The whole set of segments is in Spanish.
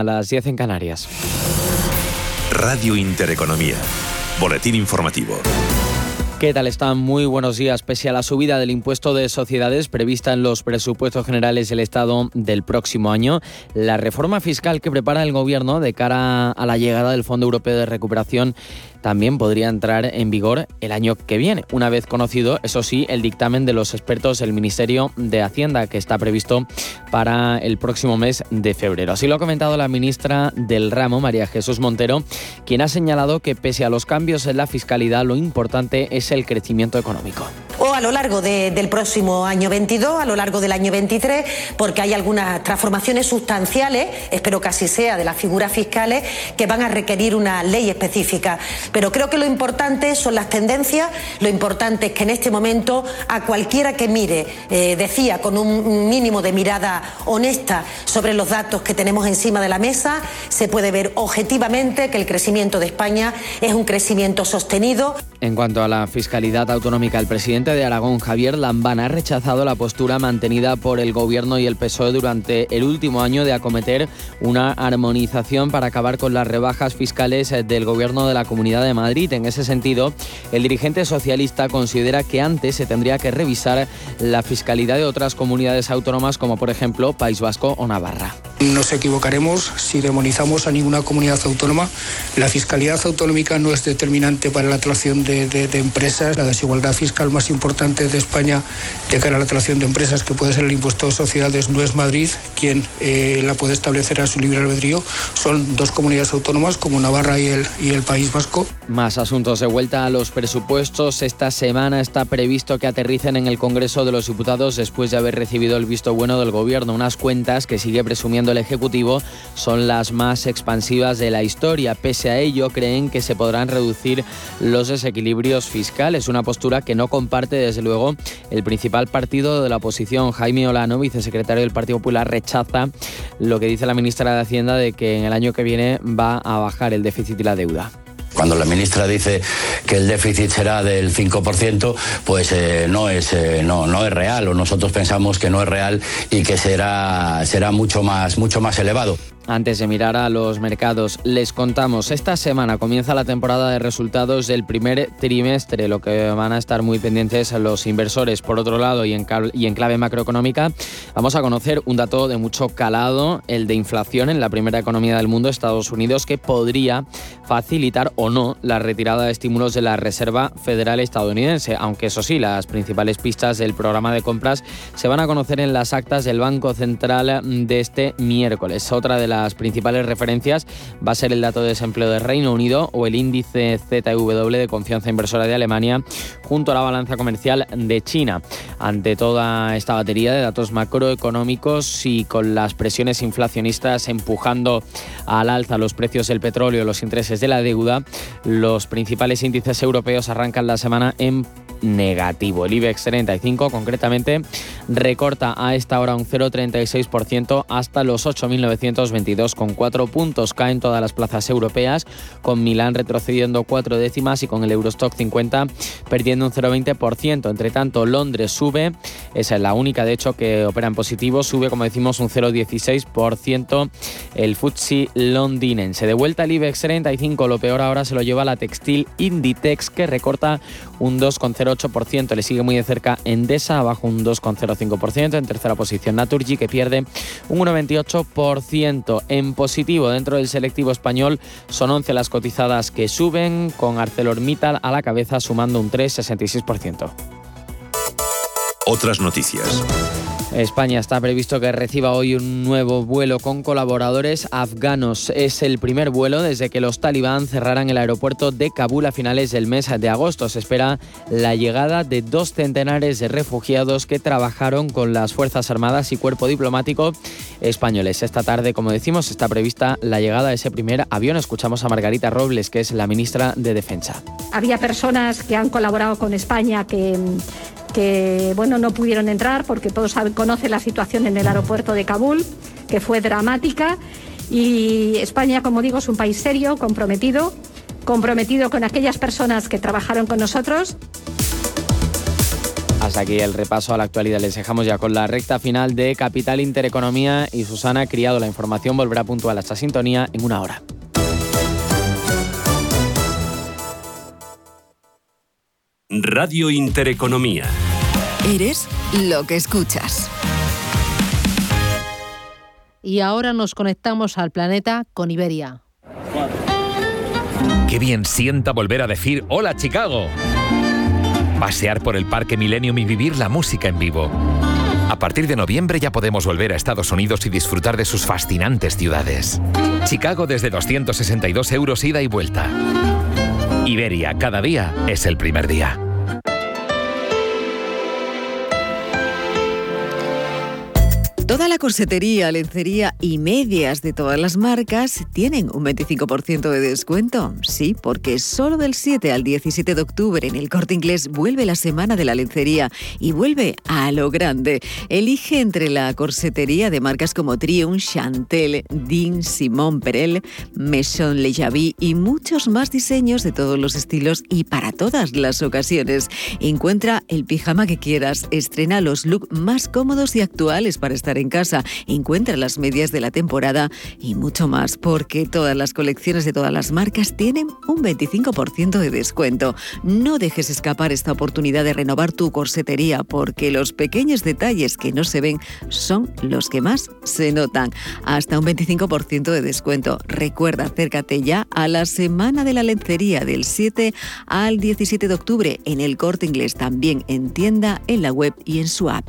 A las 10 en Canarias. Radio Intereconomía. Boletín informativo. ¿Qué tal están? Muy buenos días. Pese a la subida del impuesto de sociedades prevista en los presupuestos generales del Estado del próximo año, la reforma fiscal que prepara el Gobierno de cara a la llegada del Fondo Europeo de Recuperación también podría entrar en vigor el año que viene, una vez conocido, eso sí, el dictamen de los expertos del Ministerio de Hacienda, que está previsto para el próximo mes de febrero. Así lo ha comentado la ministra del ramo, María Jesús Montero, quien ha señalado que pese a los cambios en la fiscalidad, lo importante es el crecimiento económico. O a lo largo del próximo año 22, a lo largo del año 23, porque hay algunas transformaciones sustanciales, espero que así sea, de las figuras fiscales, que van a requerir una ley específica. Pero creo que lo importante son las tendencias, lo importante es que en este momento a cualquiera que mire, eh, decía, con un mínimo de mirada honesta sobre los datos que tenemos encima de la mesa, se puede ver objetivamente que el crecimiento de España es un crecimiento sostenido. En cuanto a la fiscalidad autonómica, el presidente de Aragón, Javier Lambán, ha rechazado la postura mantenida por el Gobierno y el PSOE durante el último año de acometer una armonización para acabar con las rebajas fiscales del Gobierno de la Comunidad de Madrid. En ese sentido, el dirigente socialista considera que antes se tendría que revisar la fiscalidad de otras comunidades autónomas como por ejemplo País Vasco o Navarra. Nos equivocaremos si demonizamos a ninguna comunidad autónoma. La fiscalidad autonómica no es determinante para la atracción de, empresas. La desigualdad fiscal más importante de España de cara a la atracción de empresas, que puede ser el impuesto de sociedades, no es Madrid quien eh, la puede establecer a su libre albedrío. Son dos comunidades autónomas como Navarra y el, y el País Vasco. Más asuntos de vuelta a los presupuestos. Esta semana está previsto que aterricen en el Congreso de los Diputados después de haber recibido el visto bueno del Gobierno. Unas cuentas que sigue presumiendo el Ejecutivo son las más expansivas de la historia. Pese a ello, creen que se podrán reducir los desequilibrios fiscales, una postura que no comparte desde luego el principal partido de la oposición, Jaime Olano, vicesecretario del Partido Popular, rechaza lo que dice la ministra de Hacienda de que en el año que viene va a bajar el déficit y la deuda. Cuando la ministra dice que el déficit será del 5%, pues eh, no, es, eh, no, no es real, o nosotros pensamos que no es real y que será, será mucho, más, mucho más elevado. Antes de mirar a los mercados, les contamos, esta semana comienza la temporada de resultados del primer trimestre, lo que van a estar muy pendientes los inversores. Por otro lado, y en, clave macroeconómica, vamos a conocer un dato de mucho calado, el de inflación en la primera economía del mundo, Estados Unidos, que podría facilitar o no la retirada de estímulos de la Reserva Federal estadounidense, aunque eso sí, las principales pistas del programa de compras se van a conocer en las actas del Banco Central de este miércoles. Otra de las las principales referencias va a ser el dato de desempleo de Reino Unido o el índice ZW de confianza inversora de Alemania junto a la balanza comercial de China. Ante toda esta batería de datos macroeconómicos y con las presiones inflacionistas empujando al alza los precios del petróleo, los intereses de la deuda, los principales índices europeos arrancan la semana en negativo. El IBEX 35 concretamente recorta a esta hora un 0,36% hasta los 8.922 con cuatro puntos. Caen todas las plazas europeas con Milán retrocediendo cuatro décimas y con el Eurostock 50 perdiendo un 0,20%. Entre tanto, Londres sube, esa es la única de hecho que opera en positivo, sube como decimos un 0,16% el FTSE londinense. De vuelta al IBEX 35, lo peor ahora se lo lleva la textil Inditex que recorta un 2,08%. Le sigue muy de cerca Endesa, abajo un 2,05%. En tercera posición Naturgy, que pierde un 1,28%. En positivo, dentro del selectivo español, son 11 las cotizadas que suben, con ArcelorMittal a la cabeza sumando un 3,66%. Otras noticias. España está previsto que reciba hoy un nuevo vuelo con colaboradores afganos. Es el primer vuelo desde que los talibán cerraran el aeropuerto de Kabul a finales del mes de agosto. Se espera la llegada de dos centenares de refugiados que trabajaron con las Fuerzas Armadas y Cuerpo Diplomático españoles. Esta tarde, como decimos, está prevista la llegada de ese primer avión. Escuchamos a Margarita Robles, que es la ministra de Defensa. Había personas que han colaborado con España que que bueno, no pudieron entrar porque todos conocen la situación en el aeropuerto de Kabul, que fue dramática. Y España, como digo, es un país serio, comprometido, comprometido con aquellas personas que trabajaron con nosotros. Hasta aquí el repaso a la actualidad. Les dejamos ya con la recta final de Capital Intereconomía y Susana Criado. La información volverá puntual a esta sintonía en una hora. Radio Intereconomía. Eres lo que escuchas. Y ahora nos conectamos al planeta con Iberia. Qué bien sienta volver a decir hola Chicago. Pasear por el Parque Millennium y vivir la música en vivo. A partir de noviembre ya podemos volver a Estados Unidos y disfrutar de sus fascinantes ciudades. Chicago desde 262 euros ida y vuelta. Iberia, cada día es el primer día. Toda la corsetería, lencería y medias de todas las marcas tienen un 25% de descuento. Sí, porque solo del 7 al 17 de octubre en el Corte Inglés vuelve la Semana de la Lencería y vuelve a lo grande. Elige entre la corsetería de marcas como Triumph, Chantel, Dean, Simón Perel, Maison Le Javi y muchos más diseños de todos los estilos y para todas las ocasiones. Encuentra el pijama que quieras, estrena los looks más cómodos y actuales para estar en casa, encuentra las medias de la temporada y mucho más, porque todas las colecciones de todas las marcas tienen un 25% de descuento. No dejes escapar esta oportunidad de renovar tu corsetería, porque los pequeños detalles que no se ven son los que más se notan. Hasta un 25% de descuento. Recuerda, acércate ya a la Semana de la Lencería del 7 al 17 de octubre en el Corte Inglés, también en tienda, en la web y en su app.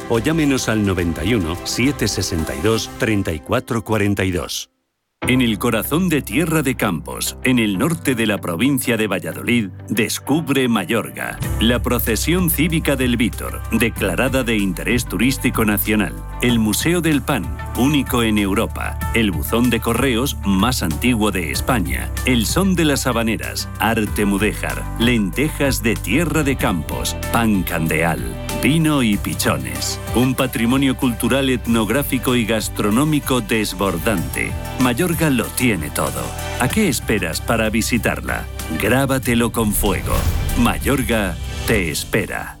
o llámenos al 91 762 3442. En el corazón de Tierra de Campos, en el norte de la provincia de Valladolid, descubre Mayorga, la procesión cívica del Vítor, declarada de interés turístico nacional, el Museo del Pan, único en Europa, el buzón de correos más antiguo de España, el son de las habaneras, arte mudéjar, lentejas de Tierra de Campos, pan candeal, vino y pichones. Un patrimonio cultural, etnográfico y gastronómico desbordante. Mayorga lo tiene todo. ¿A qué esperas para visitarla? Grábatelo con fuego. Mayorga te espera.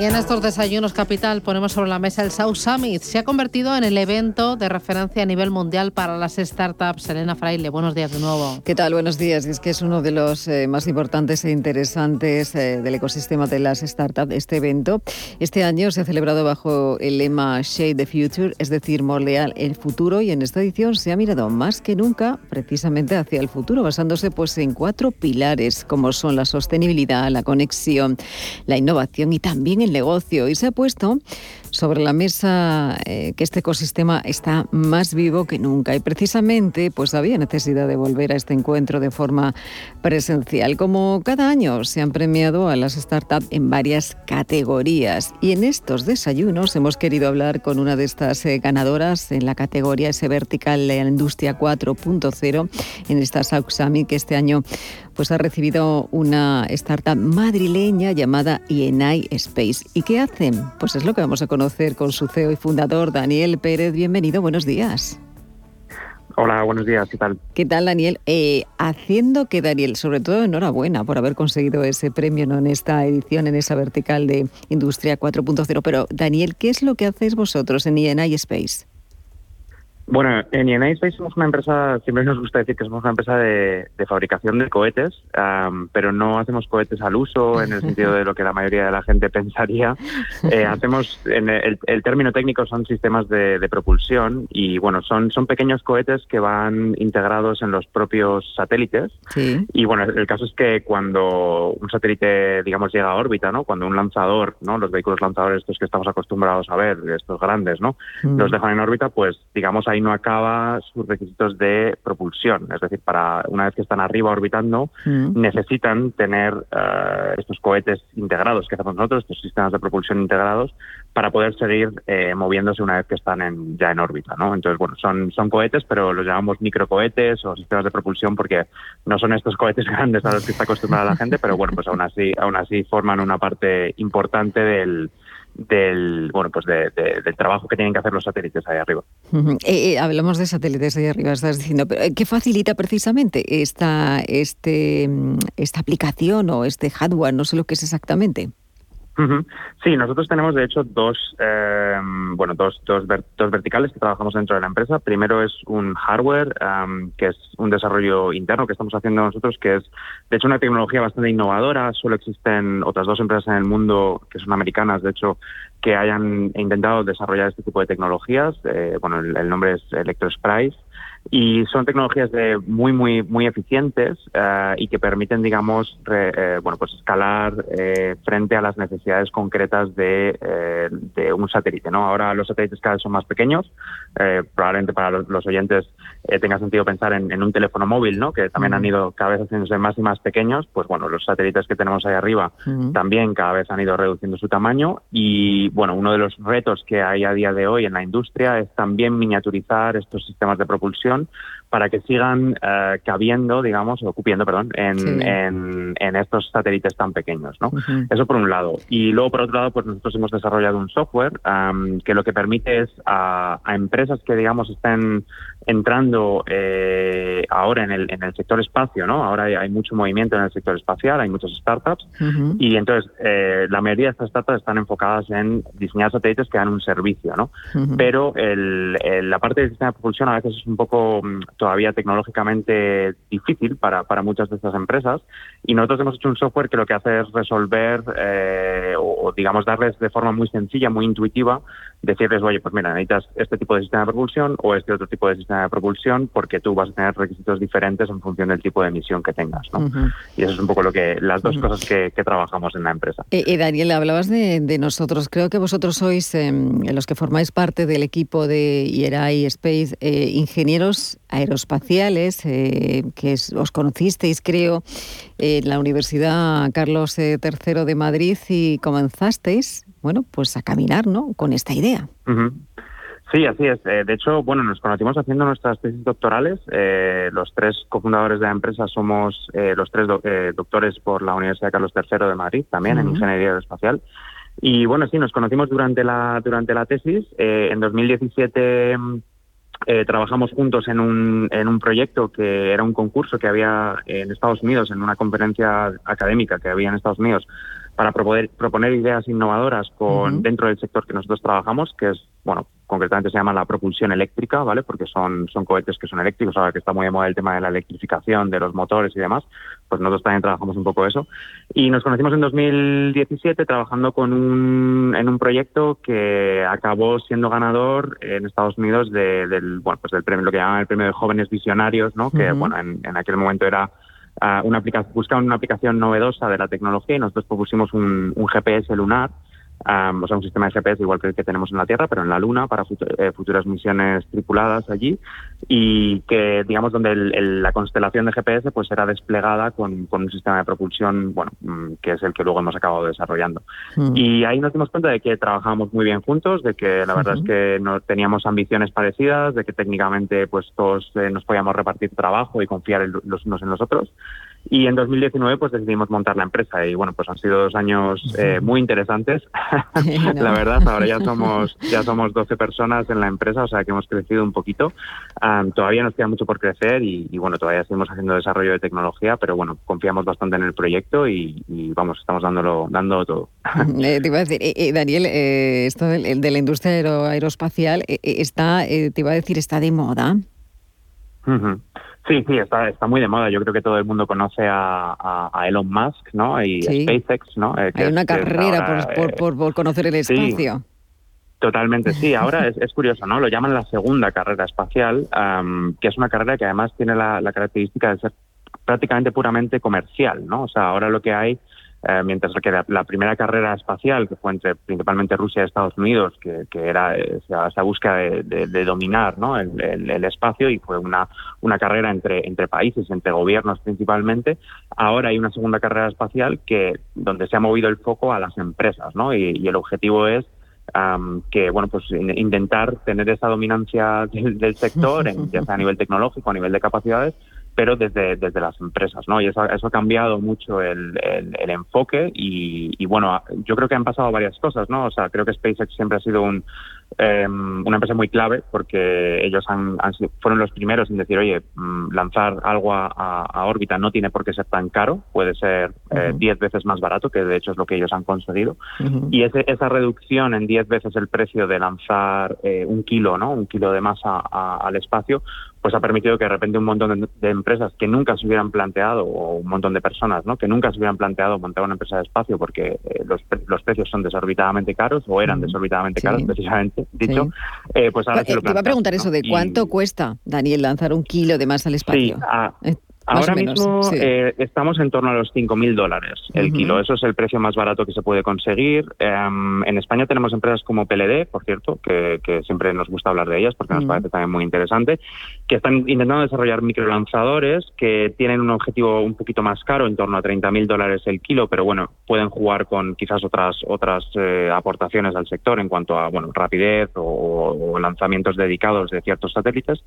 Y en estos desayunos capital ponemos sobre la mesa el South Summit. Se ha convertido en el evento de referencia a nivel mundial para las startups. Elena Fraile, buenos días de nuevo. ¿Qué tal? Buenos días. Es que es uno de los eh, más importantes e interesantes eh, del ecosistema de las startups, este evento. Este año se ha celebrado bajo el lema Shade the Future, es decir, moldear el futuro. Y en esta edición se ha mirado más que nunca precisamente hacia el futuro, basándose pues, en cuatro pilares, como son la sostenibilidad, la conexión, la innovación y también el negocio y se ha puesto sobre la mesa eh, que este ecosistema está más vivo que nunca y precisamente pues había necesidad de volver a este encuentro de forma presencial. Como cada año se han premiado a las startups en varias categorías y en estos desayunos hemos querido hablar con una de estas eh, ganadoras en la categoría ese vertical de la industria 4.0 en esta Sauxami que este año pues ha recibido una startup madrileña llamada IENAI Space. ¿Y qué hacen? Pues es lo que vamos a conocer con su CEO y fundador, Daniel Pérez. Bienvenido, buenos días. Hola, buenos días, ¿qué tal? ¿Qué tal, Daniel? Eh, haciendo que, Daniel, sobre todo enhorabuena por haber conseguido ese premio ¿no? en esta edición, en esa vertical de Industria 4.0. Pero, Daniel, ¿qué es lo que hacéis vosotros en INI Space? Bueno, en INI Space somos una empresa, siempre nos gusta decir que somos una empresa de, fabricación de cohetes, pero no hacemos cohetes al uso en el sentido de lo que la mayoría de la gente pensaría. Eh, hacemos, en el, término técnico son sistemas de, propulsión y bueno, son, son pequeños cohetes que van integrados en los propios satélites. Y bueno, el caso es que cuando un satélite, digamos, llega a órbita, ¿no? Cuando un lanzador, ¿no? Los vehículos lanzadores estos que estamos acostumbrados a ver, estos grandes, ¿no? Mm. Los dejan en órbita, pues digamos hay no acaba sus requisitos de propulsión. Es decir, para una vez que están arriba orbitando, mm. necesitan tener eh, estos cohetes integrados que hacemos nosotros, estos sistemas de propulsión integrados, para poder seguir eh, moviéndose una vez que están en, ya en órbita. ¿no? Entonces, bueno, son, son cohetes, pero los llamamos microcohetes o sistemas de propulsión porque no son estos cohetes grandes a los que está acostumbrada la gente, pero bueno, pues aún así, aún así forman una parte importante del del bueno pues del trabajo que tienen que hacer los satélites ahí arriba. Eh, eh, hablamos de satélites ahí arriba, estás diciendo, pero eh, ¿qué facilita precisamente esta, este, mm, esta aplicación o este hardware? No sé lo que es exactamente. Sí, nosotros tenemos de hecho dos, em, bueno, dos, dos, dos, verticales que trabajamos dentro de la empresa. Primero es un hardware, em, que es un desarrollo interno que estamos haciendo nosotros, que es de hecho una tecnología bastante innovadora. Solo existen otras dos empresas en el mundo que son americanas, de hecho, que hayan intentado desarrollar este tipo de tecnologías. Eh, bueno, el, el, nombre es ElectroSprice y son tecnologías de muy muy muy eficientes eh, y que permiten digamos eh, bueno pues escalar eh, frente a las necesidades concretas de, de, un satélite no ahora los satélites cada vez son más pequeños probablemente para los, oyentes tenga sentido pensar en, un teléfono móvil no que también han ido cada vez haciéndose más y más pequeños pues bueno los satélites que tenemos ahí arriba también cada vez han ido reduciendo su tamaño y bueno uno de los retos que hay a día de hoy en la industria es también miniaturizar estos sistemas de propulsión On. Para que sigan eh, cabiendo, digamos, o cupiendo, perdón, en, en, estos satélites tan pequeños, ¿no? Eso por un lado. Y luego, por otro lado, pues nosotros hemos desarrollado un software que lo que permite es a, empresas que, digamos, estén entrando eh, ahora en el, en el sector espacio, ¿no? Ahora hay, mucho movimiento en el sector espacial, hay muchas startups, y entonces eh, la mayoría de estas startups están enfocadas en diseñar satélites que dan un servicio, ¿no? Pero el, la parte del sistema de propulsión a veces es un poco mm, todavía tecnológicamente difícil para, para muchas de estas empresas. Y nosotros hemos hecho un software que lo que hace es resolver eh, o, digamos darles de forma muy sencilla, muy intuitiva, decirles, oye, pues mira, necesitas este tipo de sistema de propulsión o este otro tipo de sistema de propulsión porque tú vas a tener requisitos diferentes en función del tipo de misión que tengas, ¿no? Y eso es un poco lo que las dos cosas que, trabajamos en la empresa. Eh, eh, Daniel, hablabas de, nosotros. Creo que vosotros sois em, los que formáis parte del equipo de IERAI Space, ingenieros aeroespaciales, que os conocisteis, creo, en la Universidad Carlos III eh, de Madrid y comenzasteis, bueno, pues a caminar, ¿no? Con esta idea. Sí, así es. Eh, de hecho, bueno, nos conocimos haciendo nuestras tesis doctorales. Eh, los tres cofundadores de la empresa somos los tres doctores por la Universidad Carlos III de Madrid, también en ingeniería aeroespacial. Y bueno, sí, nos conocimos durante la durante la tesis. en 2017 eh, trabajamos juntos en un, en un proyecto que era un concurso que había en Estados Unidos, en una conferencia académica que había en Estados Unidos, para proponer, proponer ideas innovadoras con, dentro del sector que nosotros trabajamos, que es, bueno, concretamente se llama la propulsión eléctrica, ¿vale? Porque son, son cohetes que son eléctricos, ahora que está muy de moda el tema de la electrificación de los motores y demás, pues nosotros también trabajamos un poco eso. Y nos conocimos en 2017 trabajando con un, en un proyecto que acabó siendo ganador en Estados Unidos del, bueno, pues del premio, lo que llaman el premio de jóvenes visionarios, ¿no? Que, bueno, en, en aquel momento era una aplicación, buscaban una aplicación novedosa de la tecnología y nosotros propusimos un, un GPS lunar o sea, un sistema de GPS igual que el que tenemos en la Tierra, pero en la Luna para eh, futuras misiones tripuladas allí y que, digamos, donde la constelación de GPS pues será desplegada con, un sistema de propulsión, bueno, mm, que es el que luego hemos acabado desarrollando. Mm. Y ahí nos dimos cuenta de que trabajábamos muy bien juntos, de que la verdad es que no teníamos ambiciones parecidas, de que técnicamente pues todos eh, nos podíamos repartir trabajo y confiar los unos en los otros. Y en 2019 pues decidimos montar la empresa y bueno, pues han sido dos años eh, muy interesantes. la verdad, ahora ya somos ya somos 12 personas en la empresa, o sea que hemos crecido un poquito. todavía nos queda mucho por crecer y, bueno, todavía seguimos haciendo desarrollo de tecnología, pero bueno, confiamos bastante en el proyecto y, vamos, estamos dándolo dando todo. Eh, te iba a decir, eh, Daniel, esto de, de, la industria aeroespacial está, te iba a decir, está de moda. Sí, sí, está, está muy de moda. Yo creo que todo el mundo conoce a, Elon Musk, ¿no? Y SpaceX, ¿no? Eh, Hay una carrera eh, por, por, conocer el espacio. Totalmente, sí. Ahora es, curioso, ¿no? Lo llaman la segunda carrera espacial, que es una carrera que además tiene la, la, característica de ser prácticamente puramente comercial, ¿no? O sea, ahora lo que hay eh, mientras que la, primera carrera espacial, que fue entre principalmente Rusia y Estados Unidos, que, era esa, búsqueda de, dominar ¿no? el, espacio y fue una, una carrera entre, entre países, entre gobiernos principalmente, ahora hay una segunda carrera espacial que donde se ha movido el foco a las empresas ¿no? y, el objetivo es que bueno pues intentar tener esa dominancia del, sector ya sea a nivel tecnológico a nivel de capacidades pero desde, desde las empresas, ¿no? Y eso, eso ha cambiado mucho el, el, enfoque y, y, bueno, yo creo que han pasado varias cosas, ¿no? O sea, creo que SpaceX siempre ha sido un, Em, una empresa muy clave porque ellos han, fueron los primeros en decir, oye, mm, lanzar algo a, órbita no tiene por qué ser tan caro, puede ser 10 eh, veces más barato, que de hecho es lo que ellos han conseguido. Y ese, esa reducción en 10 veces el precio de lanzar eh, un kilo, ¿no? un kilo de masa al espacio, pues ha permitido que de repente un montón de, empresas que nunca se hubieran planteado, o un montón de personas ¿no? que nunca se hubieran planteado montar una empresa de espacio porque eh, los, los precios son desorbitadamente caros o eran desorbitadamente caros precisamente dicho, eh, pues ahora te, lo te iba a preguntar eso de cuánto cuesta, Daniel, lanzar un kilo de masa al espacio. Sí, eh, Ahora mismo eh, estamos en torno a los 5.000 dólares el kilo. Eso es el precio más barato que se puede conseguir. Em, en España tenemos empresas como PLD, por cierto, que, siempre nos gusta hablar de ellas porque nos parece también muy interesante, que están intentando desarrollar microlanzadores que tienen un objetivo un poquito más caro, en torno a 30.000 dólares el kilo, pero bueno, pueden jugar con quizás otras otras eh, aportaciones al sector en cuanto a bueno rapidez o, lanzamientos dedicados de ciertos satélites.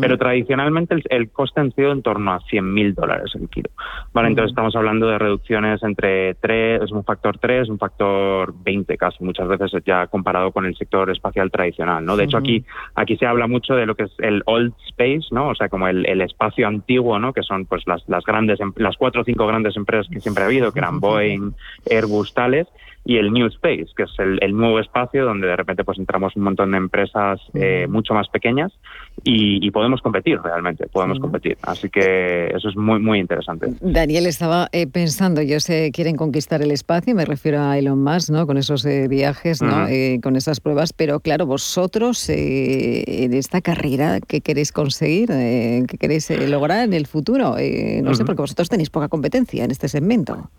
Pero tradicionalmente el, el coste ha sido en torno a 100 mil dólares el kilo. Vale, entonces estamos hablando de reducciones entre 3, es un factor 3, un factor 20 casi, muchas veces ya comparado con el sector espacial tradicional, ¿no? De hecho, aquí, aquí se habla mucho de lo que es el old space, ¿no? O sea, como el, espacio antiguo, ¿no? Que son pues las, las grandes, em, las cuatro o cinco grandes empresas que siempre ha habido, que eran Boeing, Airbus, tales, y el New Space, que es el, nuevo espacio donde de repente pues entramos un montón de empresas eh, mucho más pequeñas y, podemos competir realmente, podemos competir. Así que eso es muy, muy interesante. Daniel estaba eh, pensando, yo sé, quieren conquistar el espacio, me refiero a Elon Musk, ¿no? Con esos eh, viajes, ¿no? con esas pruebas, pero claro, vosotros en esta carrera, ¿qué queréis conseguir? ¿Qué queréis lograr en el futuro? no sé, porque vosotros tenéis poca competencia en este segmento.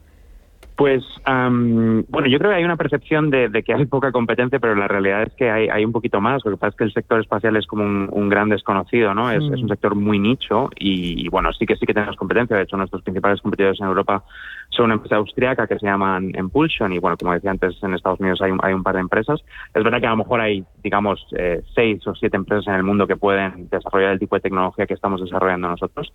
Pues bueno, yo creo que hay una percepción de, que hay poca competencia, pero la realidad es que hay, un poquito más. Lo que pasa es que el sector espacial es como un, gran desconocido, ¿no? Es, un sector muy nicho y, bueno, sí que sí que tenemos competencia. De hecho, nuestros principales competidores en Europa son una empresa austriaca que se llaman Impulsion y bueno, como decía antes, en Estados Unidos hay un, hay un par de empresas. Es verdad que a lo mejor hay, digamos, eh, seis o siete empresas en el mundo que pueden desarrollar el tipo de tecnología que estamos desarrollando nosotros.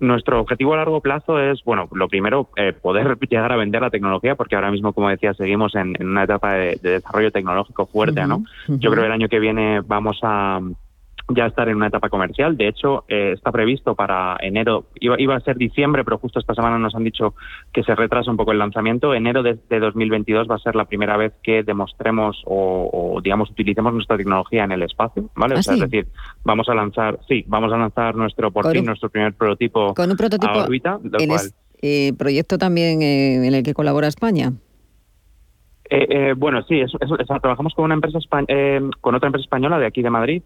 nuestro objetivo a largo plazo es, bueno, lo primero, eh, poder llegar a vender la tecnología, porque ahora mismo, como decía, seguimos en, una etapa de, desarrollo tecnológico fuerte, ¿no? Yo creo que el año que viene vamos a ya estar en una etapa comercial. De hecho, eh, está previsto para enero, iba, iba, a ser diciembre, pero justo esta semana nos han dicho que se retrasa un poco el lanzamiento. Enero de, 2022 va a ser la primera vez que demostremos o, digamos, utilicemos nuestra tecnología en el espacio, ¿vale? ¿Ah, es decir, vamos a lanzar, sí, vamos a lanzar nuestro, por fin, nuestro primer prototipo, con un prototipo a órbita, eh, proyecto también eh, en el que colabora España. Eh, bueno, sí, trabajamos con una empresa con otra empresa española de aquí de Madrid,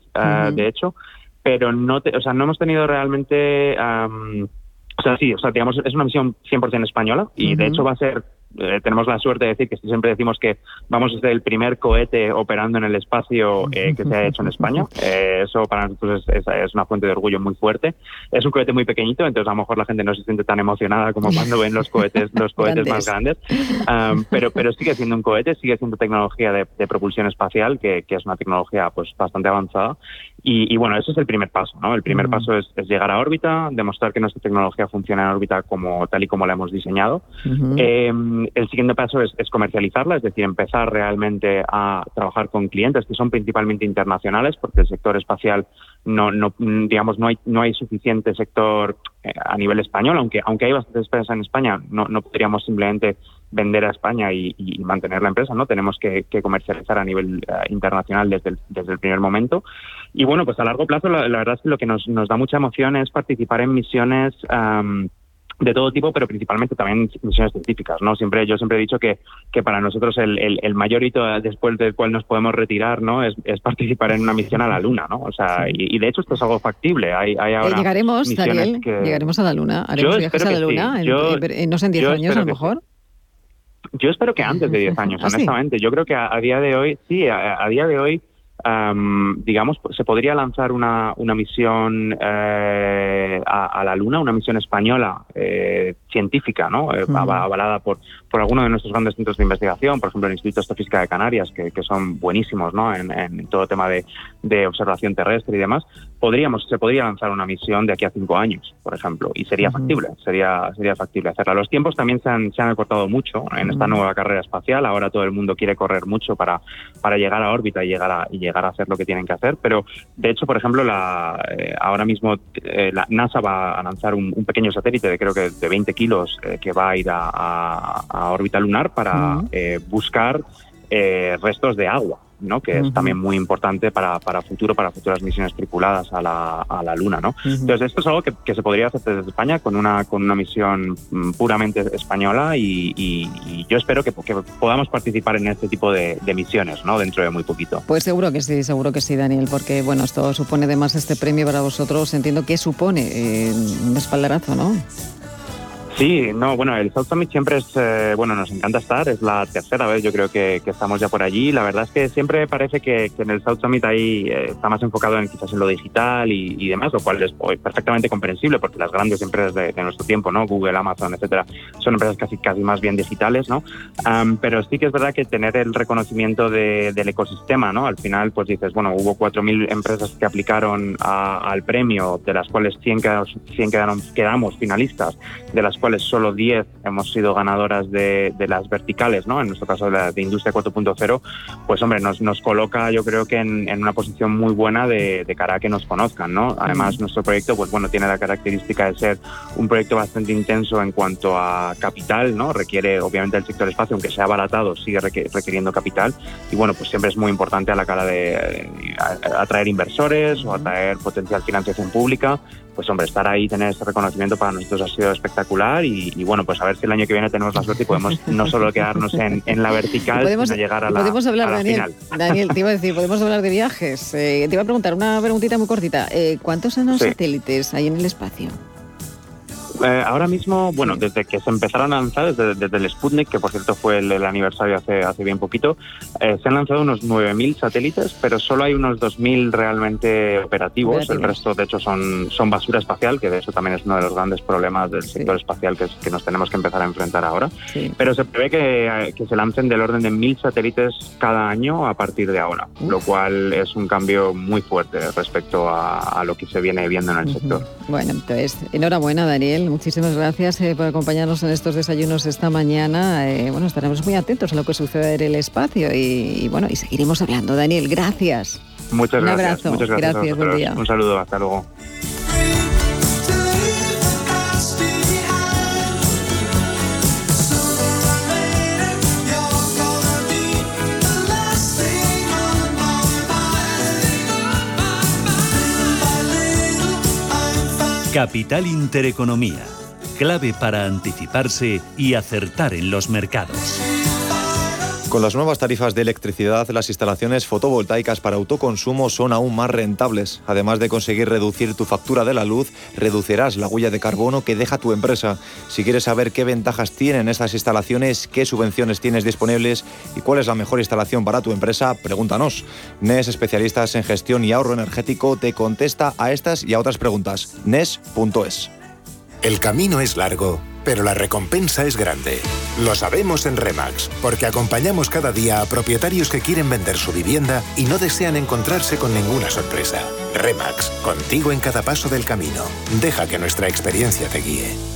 de hecho, pero no, o sea, no hemos tenido realmente, o sea, sí, o sea, digamos, es una misión 100% española y de hecho va a ser eh, tenemos la suerte de decir que siempre decimos que vamos a ser el primer cohete operando en el espacio eh, que se ha hecho en España. Eh, eso para nosotros es, es, una fuente de orgullo muy fuerte. Es un cohete muy pequeñito, entonces a lo mejor la gente no se siente tan emocionada como cuando ven los cohetes, los cohetes más grandes. Um, pero, pero sigue siendo un cohete, sigue siendo tecnología de, de propulsión espacial, que, que, es una tecnología pues bastante avanzada. Y, y, bueno, ese es el primer paso, ¿no? El primer paso es, es, llegar a órbita, demostrar que nuestra tecnología funciona en órbita como tal y como la hemos diseñado. eh, el siguiente paso es, comercializarla, es decir, empezar realmente a trabajar con clientes que son principalmente internacionales, porque el sector espacial no, no digamos, no hay, no hay suficiente sector eh, a nivel español, aunque, aunque hay bastantes empresas en España, no, podríamos simplemente vender a España y, mantener la empresa, ¿no? Tenemos que, comercializar a nivel uh, internacional desde el, desde el primer momento. Y bueno, pues a largo plazo, la, verdad es que lo que nos, da mucha emoción es participar en misiones de todo tipo, pero principalmente también misiones científicas, ¿no? Siempre, yo siempre he dicho que, que para nosotros el, el, el mayor hito después del cual nos podemos retirar, ¿no? Es, es, participar en una misión a la Luna, ¿no? O sea, sí. y, y, de hecho esto es algo factible. Hay, hay ahora eh, llegaremos, Daniel, que... llegaremos a la Luna. Haremos viajes a la Luna, sí. yo, en, no sé, en 10 años a lo mejor. Sí. Yo espero que antes de 10 años, ¿Ah, honestamente. sí? Yo creo que a, a, día de hoy, sí, a, a día de hoy, um, digamos, se podría lanzar una, una misión eh, a, a, la Luna, una misión española eh, científica, ¿no? Eh, avalada por, por algunos de nuestros grandes centros de investigación, por ejemplo, el Instituto de Astrofísica de Canarias, que, que son buenísimos, ¿no? En, en todo tema de, de, observación terrestre y demás. Podríamos, se podría lanzar una misión de aquí a cinco años, por ejemplo, y sería uh -huh. factible, sería, sería factible hacerla. Los tiempos también se han, se han acortado mucho en esta uh -huh. nueva carrera espacial. Ahora todo el mundo quiere correr mucho para, para llegar a órbita y llegar a, y llegar a hacer lo que tienen que hacer. Pero, de hecho, por ejemplo, la, eh, ahora mismo eh, la NASA va a lanzar un, un, pequeño satélite de creo que de 20 kilos eh, que va a ir a, a, a órbita lunar para -huh. buscar eh, restos de agua. ¿No? que uh -huh. es también muy importante para, para futuro, para futuras misiones tripuladas a la, a la Luna. ¿no? Uh -huh. Entonces, esto es algo que, que, se podría hacer desde España con una, con una misión mm, puramente española y, y, y yo espero que, que, podamos participar en este tipo de, de, misiones ¿no? dentro de muy poquito. Pues seguro que sí, seguro que sí, Daniel, porque bueno, esto supone además este premio para vosotros, entiendo que supone eh, un espaldarazo, ¿no? Sí, no, bueno, el South Summit siempre es, eh, bueno, nos encanta estar, es la tercera vez yo creo que, que estamos ya por allí. La verdad es que siempre parece que, en el South Summit ahí eh, está más enfocado en quizás en lo digital y, demás, lo cual es perfectamente comprensible porque las grandes empresas de, nuestro tiempo, ¿no? Google, Amazon, etcétera, son empresas casi, casi más bien digitales, ¿no? Um, pero sí que es verdad que tener el reconocimiento de, del ecosistema, ¿no? Al final, pues dices, bueno, hubo 4.000 empresas que aplicaron a, al premio, de las cuales 100, quedamos, 100 quedaron, quedamos finalistas, de las cuales cuales solo 10 hemos sido ganadoras de, de, las verticales, ¿no? En nuestro caso de, la, de Industria 4.0, pues hombre, nos, nos, coloca yo creo que en, en una posición muy buena de, de, cara a que nos conozcan, ¿no? Además, nuestro proyecto, pues bueno, tiene la característica de ser un proyecto bastante intenso en cuanto a capital, ¿no? Requiere, obviamente, el sector espacio, aunque sea abaratado, sigue requiriendo capital. Y bueno, pues siempre es muy importante a la cara de eh, atraer inversores o atraer potencial financiación pública pues hombre, estar ahí, tener este reconocimiento para nosotros ha sido espectacular y, y, bueno, pues a ver si el año que viene tenemos la suerte y podemos no solo quedarnos en, en la vertical, podemos, sino llegar a la, podemos hablar, a la Daniel, final. Daniel, te iba a decir, podemos hablar de viajes. Eh, te iba a preguntar una preguntita muy cortita. Eh, ¿Cuántos son los sí. satélites hay en el espacio? Eh, ahora mismo, bueno, desde que se empezaron a lanzar, desde, desde el Sputnik, que por cierto fue el, el aniversario hace, hace bien poquito, eh, se han lanzado unos 9.000 satélites, pero solo hay unos 2.000 realmente operativos. operativos. El resto, de hecho, son, son basura espacial, que de eso también es uno de los grandes problemas del sí. sector espacial que, es, que nos tenemos que empezar a enfrentar ahora. Sí. Pero se prevé que, que, se lancen del orden de 1.000 satélites cada año a partir de ahora, lo cual es un cambio muy fuerte respecto a, a lo que se viene viendo en el uh -huh. sector. Bueno, entonces, enhorabuena, Daniel muchísimas gracias eh, por acompañarnos en estos desayunos esta mañana. Eh, bueno, estaremos muy atentos a lo que sucede en el espacio y, y bueno, y seguiremos hablando. Daniel, gracias. Muchas Un gracias. abrazo. Muchas gracias. gracias buen día. Un saludo, hasta luego. Capital Intereconomía, clave para anticiparse y acertar en los mercados. Con las nuevas tarifas de electricidad, las instalaciones fotovoltaicas para autoconsumo son aún más rentables. Además de conseguir reducir tu factura de la luz, reducirás la huella de carbono que deja tu empresa. Si quieres saber qué ventajas tienen estas instalaciones, qué subvenciones tienes disponibles y cuál es la mejor instalación para tu empresa, pregúntanos. NES, especialistas en gestión y ahorro energético, te contesta a estas y a otras preguntas. NES.es. El camino es largo pero la recompensa es grande. Lo sabemos en Remax, porque acompañamos cada día a propietarios que quieren vender su vivienda y no desean encontrarse con ninguna sorpresa. Remax, contigo en cada paso del camino. Deja que nuestra experiencia te guíe.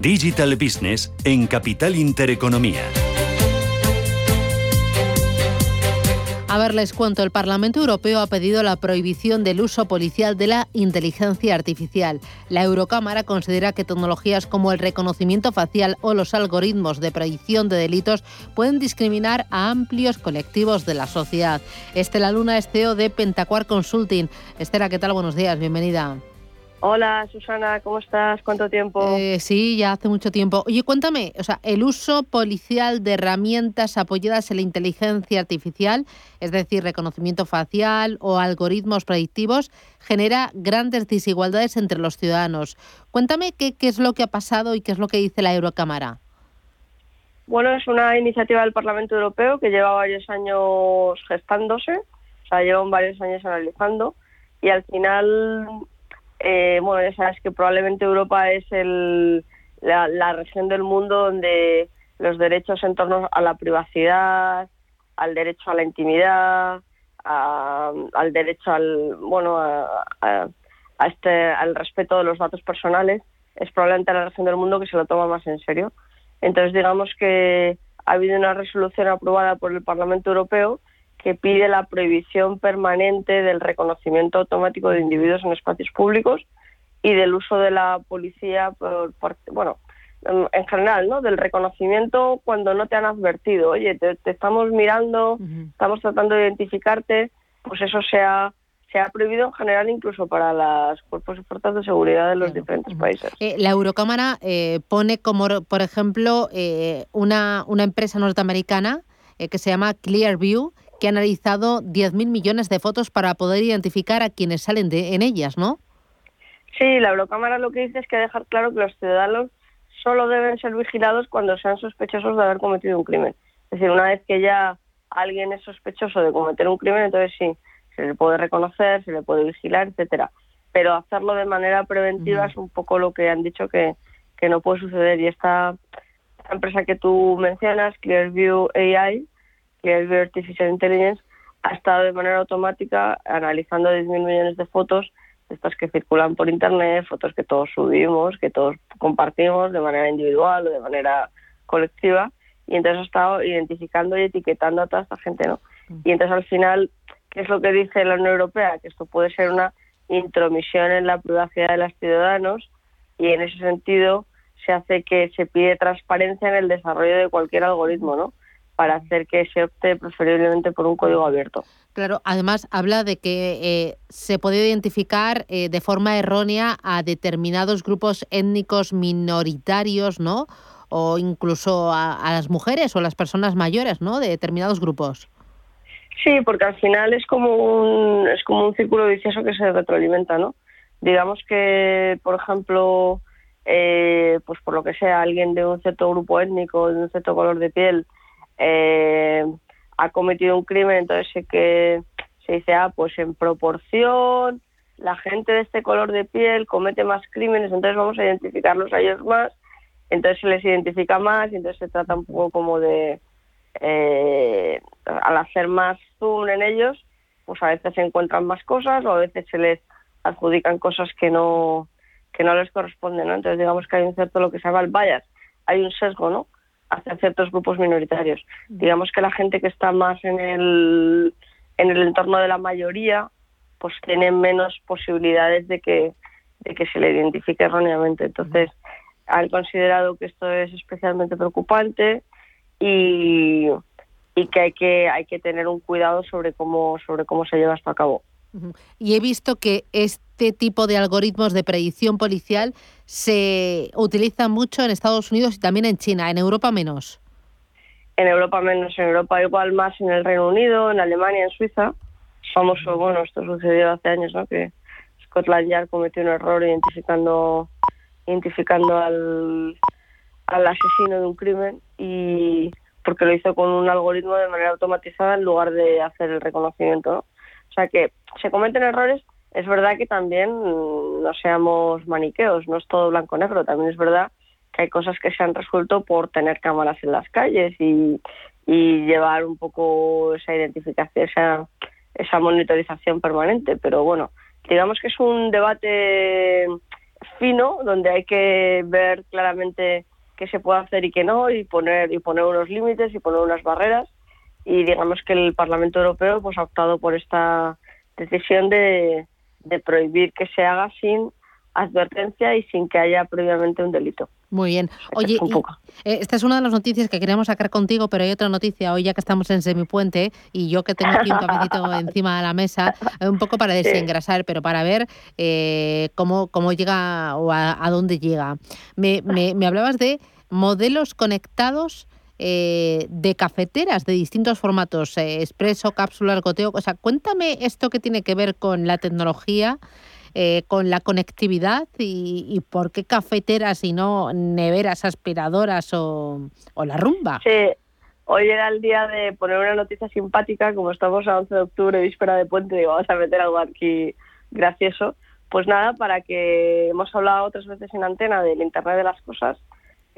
Digital Business en Capital Intereconomía. A ver, les cuento, el Parlamento Europeo ha pedido la prohibición del uso policial de la inteligencia artificial. La Eurocámara considera que tecnologías como el reconocimiento facial o los algoritmos de predicción de delitos pueden discriminar a amplios colectivos de la sociedad. Estela Luna es CEO de Pentacuar Consulting. Estela, ¿qué tal? Buenos días, bienvenida. Hola Susana, ¿cómo estás? ¿Cuánto tiempo? Eh, sí, ya hace mucho tiempo. Oye, cuéntame, o sea, el uso policial de herramientas apoyadas en la inteligencia artificial, es decir, reconocimiento facial o algoritmos predictivos, genera grandes desigualdades entre los ciudadanos. Cuéntame qué, qué es lo que ha pasado y qué es lo que dice la Eurocámara. Bueno, es una iniciativa del Parlamento Europeo que lleva varios años gestándose, o sea, llevan varios años analizando y al final eh, bueno, ya sabes que probablemente Europa es el, la, región del mundo donde los derechos en torno a la privacidad, al derecho a la intimidad, al derecho al bueno a, este al respeto de los datos personales es probablemente la región del mundo que se lo toma más en serio. Entonces digamos que ha habido una resolución aprobada por el Parlamento Europeo que pide la prohibición permanente del reconocimiento automático de individuos en espacios públicos y del uso de la policía por, bueno en general no del reconocimiento cuando no te han advertido. Oye te, estamos mirando estamos tratando de identificarte pues eso se ha se ha prohibido en general incluso para los cuerpos y fuerzas de seguridad de los diferentes países. Eh, la Eurocámara eh, pone como, por ejemplo, eh, una, una empresa norteamericana que se llama Clearview, que ha analizado 10.000 millones de fotos para poder identificar a quienes salen de, en ellas, ¿no? Sí, la Eurocámara lo que dice es que dejar claro que los ciudadanos solo deben ser vigilados cuando sean sospechosos de haber cometido un crimen. Es decir, una vez que ya alguien es sospechoso de cometer un crimen, entonces sí, se le puede reconocer, se le puede vigilar, etcétera. Pero hacerlo de manera preventiva es un poco lo que han dicho que, que no puede suceder. Y esta, esta empresa que tú mencionas, Clearview AI, que es Artificial Intelligence, ha estado de manera automática analizando 10.000 millones de fotos, estas que circulan por Internet, fotos que todos subimos, que todos compartimos de manera individual o de manera colectiva, y entonces ha estado identificando y etiquetando a toda esta gente, ¿no? Mm. Y entonces al final, ¿qué es lo que dice la Unión Europea? Que esto puede ser una intromisión en la privacidad de los ciudadanos y en ese sentido se hace que se pide transparencia en el desarrollo de cualquier algoritmo, ¿no? Para hacer que se opte preferiblemente por un código abierto. Claro, además habla de que eh, se puede identificar eh, de forma errónea a determinados grupos étnicos minoritarios, ¿no? O incluso a, las mujeres o las personas mayores, ¿no? De determinados grupos. Sí, porque al final es como un, es como un círculo vicioso que se retroalimenta, ¿no? Digamos que, por ejemplo, eh, pues por lo que sea, alguien de un cierto grupo étnico, de un cierto color de piel, eh, ha cometido un crimen, entonces sé que se dice, ah, pues en proporción la gente de este color de piel comete más crímenes, entonces vamos a identificarlos a ellos más, entonces se les identifica más y entonces se trata un poco como de, eh, al hacer más zoom en ellos, pues a veces se encuentran más cosas o a veces se les adjudican cosas que no que no les corresponden, ¿no? Entonces digamos que hay un cierto lo que se llama el bias, hay un sesgo, ¿no? Hacia ciertos grupos minoritarios. Digamos que la gente que está más en el, en el entorno de la mayoría, pues tiene menos posibilidades de que, de que se le identifique erróneamente. Entonces, han considerado que esto es especialmente preocupante y, y que hay que hay que tener un cuidado sobre cómo sobre cómo se lleva esto a cabo. Y he visto que este tipo de algoritmos de predicción policial se utiliza mucho en Estados Unidos y también en China, en Europa menos. En Europa menos, en Europa igual más en el Reino Unido, en Alemania, en Suiza. Famoso, bueno, esto sucedió hace años, ¿no? Que Scotland Yard cometió un error identificando identificando al, al asesino de un crimen y porque lo hizo con un algoritmo de manera automatizada en lugar de hacer el reconocimiento. ¿no? O sea que se cometen errores. Es verdad que también mm, no seamos maniqueos, no es todo blanco-negro. También es verdad que hay cosas que se han resuelto por tener cámaras en las calles y, llevar un poco esa identificación, esa, esa monitorización permanente. Pero bueno, digamos que es un debate fino donde hay que ver claramente qué se puede hacer y qué no y poner y poner unos límites y poner unas barreras y digamos que el Parlamento Europeo pues ha optado por esta decisión de, de prohibir que se haga sin advertencia y sin que haya previamente un delito. Muy bien. Oye, eh, esta es una de las noticias que queríamos sacar contigo, pero hay otra noticia hoy ya que estamos en semipuente y yo que tengo aquí un cafecito encima de la mesa, eh, un poco para desengrasar, pero para ver eh, cómo, cómo llega o a, dónde llega. Me, me, me, hablabas de modelos conectados de cafeteras de distintos formatos, expreso, cápsula, goteo. O sea, cuéntame esto que tiene que ver con la tecnología eh, con la conectividad y, por qué cafeteras y no neveras, aspiradoras o, la rumba. Sí, hoy era el día de poner una noticia simpática, como estamos a 11 de octubre, víspera de puente, digo, vamos a meter algo aquí gracioso. Pues nada, para que hemos hablado otras veces en antena del Internet de las Cosas,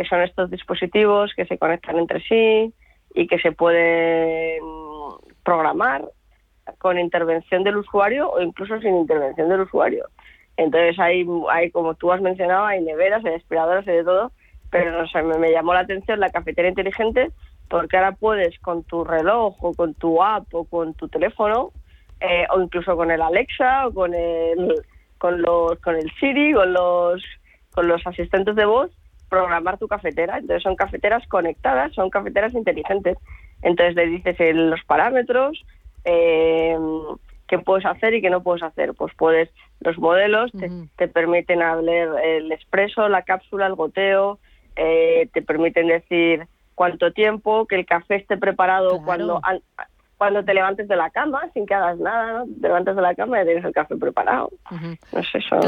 que son estos dispositivos que se conectan entre sí y que se pueden programar con intervención del usuario o incluso sin intervención del usuario. Entonces hay, hay como tú has mencionado, hay neveras, hay aspiradoras, hay de todo, pero no me, llamó la atención la cafetera inteligente porque ahora puedes con tu reloj o con tu app o con tu teléfono eh, o incluso con el Alexa o con el con los con el Siri con los con los asistentes de voz programar tu cafetera. Entonces son cafeteras conectadas son cafeteras inteligentes. Entonces le dices los parámetros eh, qué puedes hacer y qué no puedes hacer. Pues puedes, los modelos te, permiten hablar el expreso, la cápsula, el goteo, eh, te permiten decir cuánto tiempo, que el café esté preparado cuando cuando te levantes de la cama, sin que hagas nada, ¿no? Te levantas de la cama y tienes el café preparado. No sé, son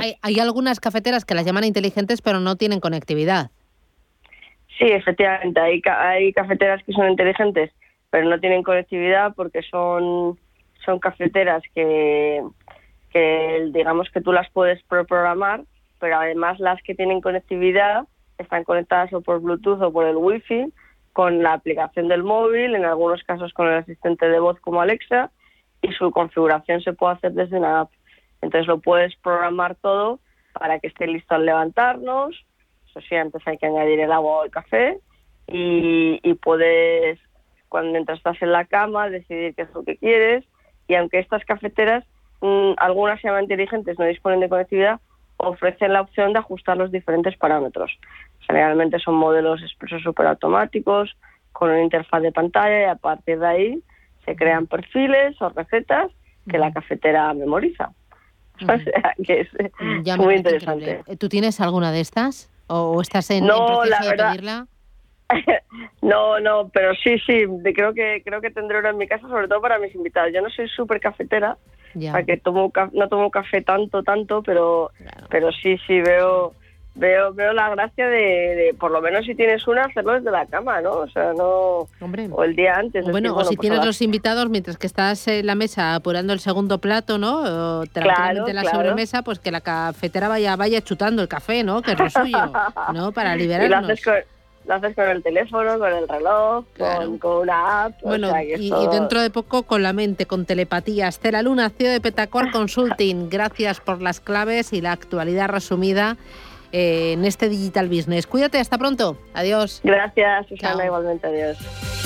hay, hay, algunas cafeteras que las llaman inteligentes, pero no tienen conectividad. Sí, efectivamente, hay, hay cafeteras que son inteligentes pero no tienen conectividad porque son, son cafeteras que, que digamos que tú las puedes programar, pero además las que tienen conectividad están conectadas o por Bluetooth o por el Wi-Fi con la aplicación del móvil, en algunos casos con el asistente de voz como Alexa, y su configuración se puede hacer desde una app. Entonces lo puedes programar todo para que esté listo al levantarnos. Eso sí, antes hay que añadir el agua o el café. Y, puedes cuando estás en la cama, decidir qué es lo que quieres. Y aunque estas cafeteras, mm, algunas se llaman inteligentes, no disponen de conectividad, ofrecen la opción de ajustar los diferentes parámetros. Generalmente son modelos expresos superautomáticos con una interfaz de pantalla y a partir de ahí se crean perfiles o recetas que la cafetera memoriza. O sea, que es muy interesante. ¿Tú tienes alguna de estas? ¿O estás en, no, proceso la verdad, de pedirla? no, no, pero sí, sí, creo que creo que tendré una en mi casa, sobre todo para mis invitados. Yo no soy súper cafetera, o que tomo no tomo café tanto, tanto, pero pero sí, sí veo veo veo la gracia de, por lo menos si tienes una hacerlo desde la cama, ¿no? O sea, no o el día antes. bueno, o si pues tienes los invitados mientras que estás en la mesa apurando el segundo plato, ¿no? O tranquilamente en la sobremesa, pues que la cafetera vaya vaya chutando el café, ¿no? Que es lo suyo, ¿no? Para liberarnos lo haces con el teléfono, con el reloj, con, una app. Bueno, y, dentro de poco con la mente, con telepatía. Estela Luna, CEO de Petacuar Consulting, gracias por las claves y la actualidad resumida eh, en este digital business. Cuídate, hasta pronto. Adiós. Gracias, Susana, igualmente. Adiós.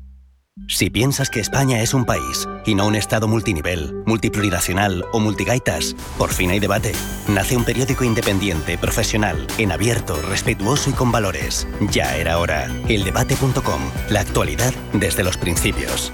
Si piensas que España es un país y no un Estado multinivel, multiplurinacional o multigaitas, por fin hay debate. Nace un periódico independiente, profesional, en abierto, respetuoso y con valores. Ya era hora. Eldebate.com. La actualidad desde los principios.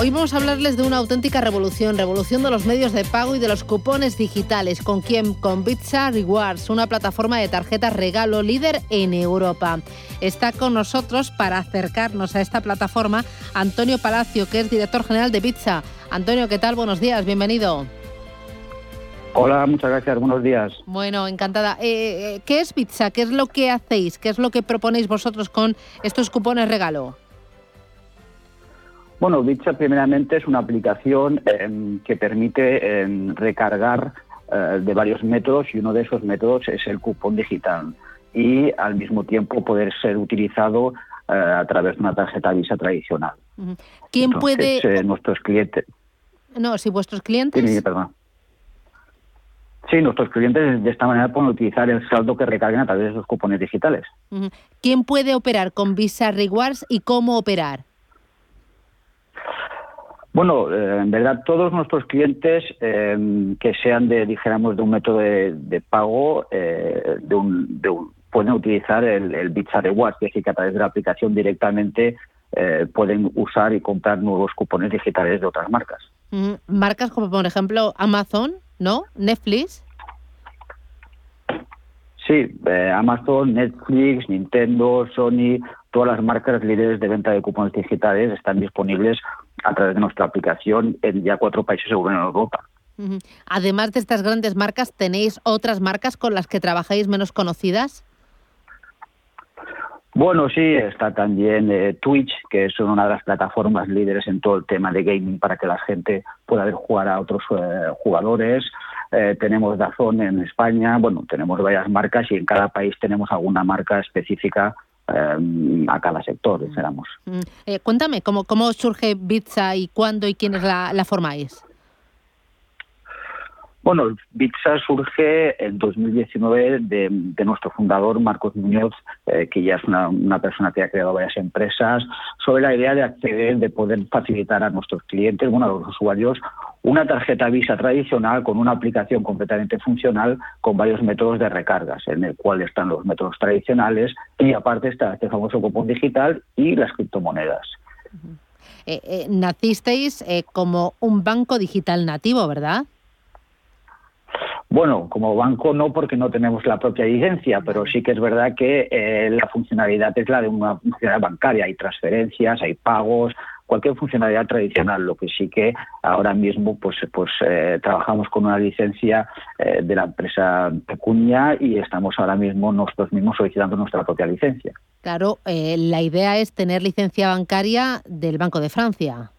Hoy vamos a hablarles de una auténtica revolución, revolución de los medios de pago y de los cupones digitales. ¿Con quién? Con Pizza Rewards, una plataforma de tarjetas regalo líder en Europa. Está con nosotros para acercarnos a esta plataforma Antonio Palacio, que es director general de Pizza. Antonio, ¿qué tal? Buenos días, bienvenido. Hola, muchas gracias, buenos días. Bueno, encantada. Eh, eh, ¿Qué es Pizza? ¿Qué es lo que hacéis? ¿Qué es lo que proponéis vosotros con estos cupones regalo? Bueno, Bitsa primeramente es una aplicación em, que permite em, recargar eh, de varios métodos y uno de esos métodos es el cupón digital y al mismo tiempo poder ser utilizado eh, a través de una tarjeta Visa tradicional. ¿Quién puede...? Eh, nuestros clientes... No, si vuestros clientes... Sí, perdón. Sí, nuestros clientes de esta manera pueden utilizar el saldo que recarguen a través de esos cupones digitales. ¿Quién puede operar con Visa Rewards y cómo operar? Bueno, eh, en verdad todos nuestros clientes em, que sean de, dijéramos, de un método de, pago, eh, de, un, pueden utilizar el, el Bitsa Rewards, es decir, que a través de la aplicación directamente eh, pueden usar y comprar nuevos cupones digitales de otras marcas. Marcas como por ejemplo Amazon, ¿no? Netflix. Sí, Amazon, Netflix, Nintendo, Sony, todas las marcas líderes de venta de cupones digitales están disponibles a través de nuestra aplicación en ya cuatro países en Europa. Además de estas grandes marcas, ¿tenéis otras marcas con las que trabajáis menos conocidas? Bueno, sí, está también eh, Twitch, que es una de las plataformas líderes en todo el tema de gaming para que la gente pueda ver jugar a otros eh, jugadores. Eh, tenemos Dazón en España, bueno, tenemos varias marcas y en cada país tenemos alguna marca específica a cada sector, dijéramos. Mm. Eh, cuéntame, ¿cómo, ¿cómo surge Bitsa y cuándo y quiénes la, la formáis? Bueno, Bitsa surge en 2019 de, nuestro fundador, Marcos Muñoz, eh, que ya es una, una, persona que ha creado varias empresas, sobre la idea de acceder, de poder facilitar a nuestros clientes, bueno, a los usuarios, una tarjeta Visa tradicional con una aplicación completamente funcional con varios métodos de recargas, en el cual están los métodos tradicionales y aparte está este famoso cupón digital y las criptomonedas. Eh, eh, nacisteis como un banco digital nativo, ¿verdad? Bueno, como banco no porque no tenemos la propia licencia, pero sí que es verdad que eh, la funcionalidad es la de una funcionalidad bancaria. Hay transferencias, hay pagos, cualquier funcionalidad tradicional. Lo que sí que ahora mismo pues, pues eh, trabajamos con una licencia eh, de la empresa Pecunia y estamos ahora mismo nosotros mismos solicitando nuestra propia licencia. Claro, la idea es tener licencia bancaria del Banco de Francia.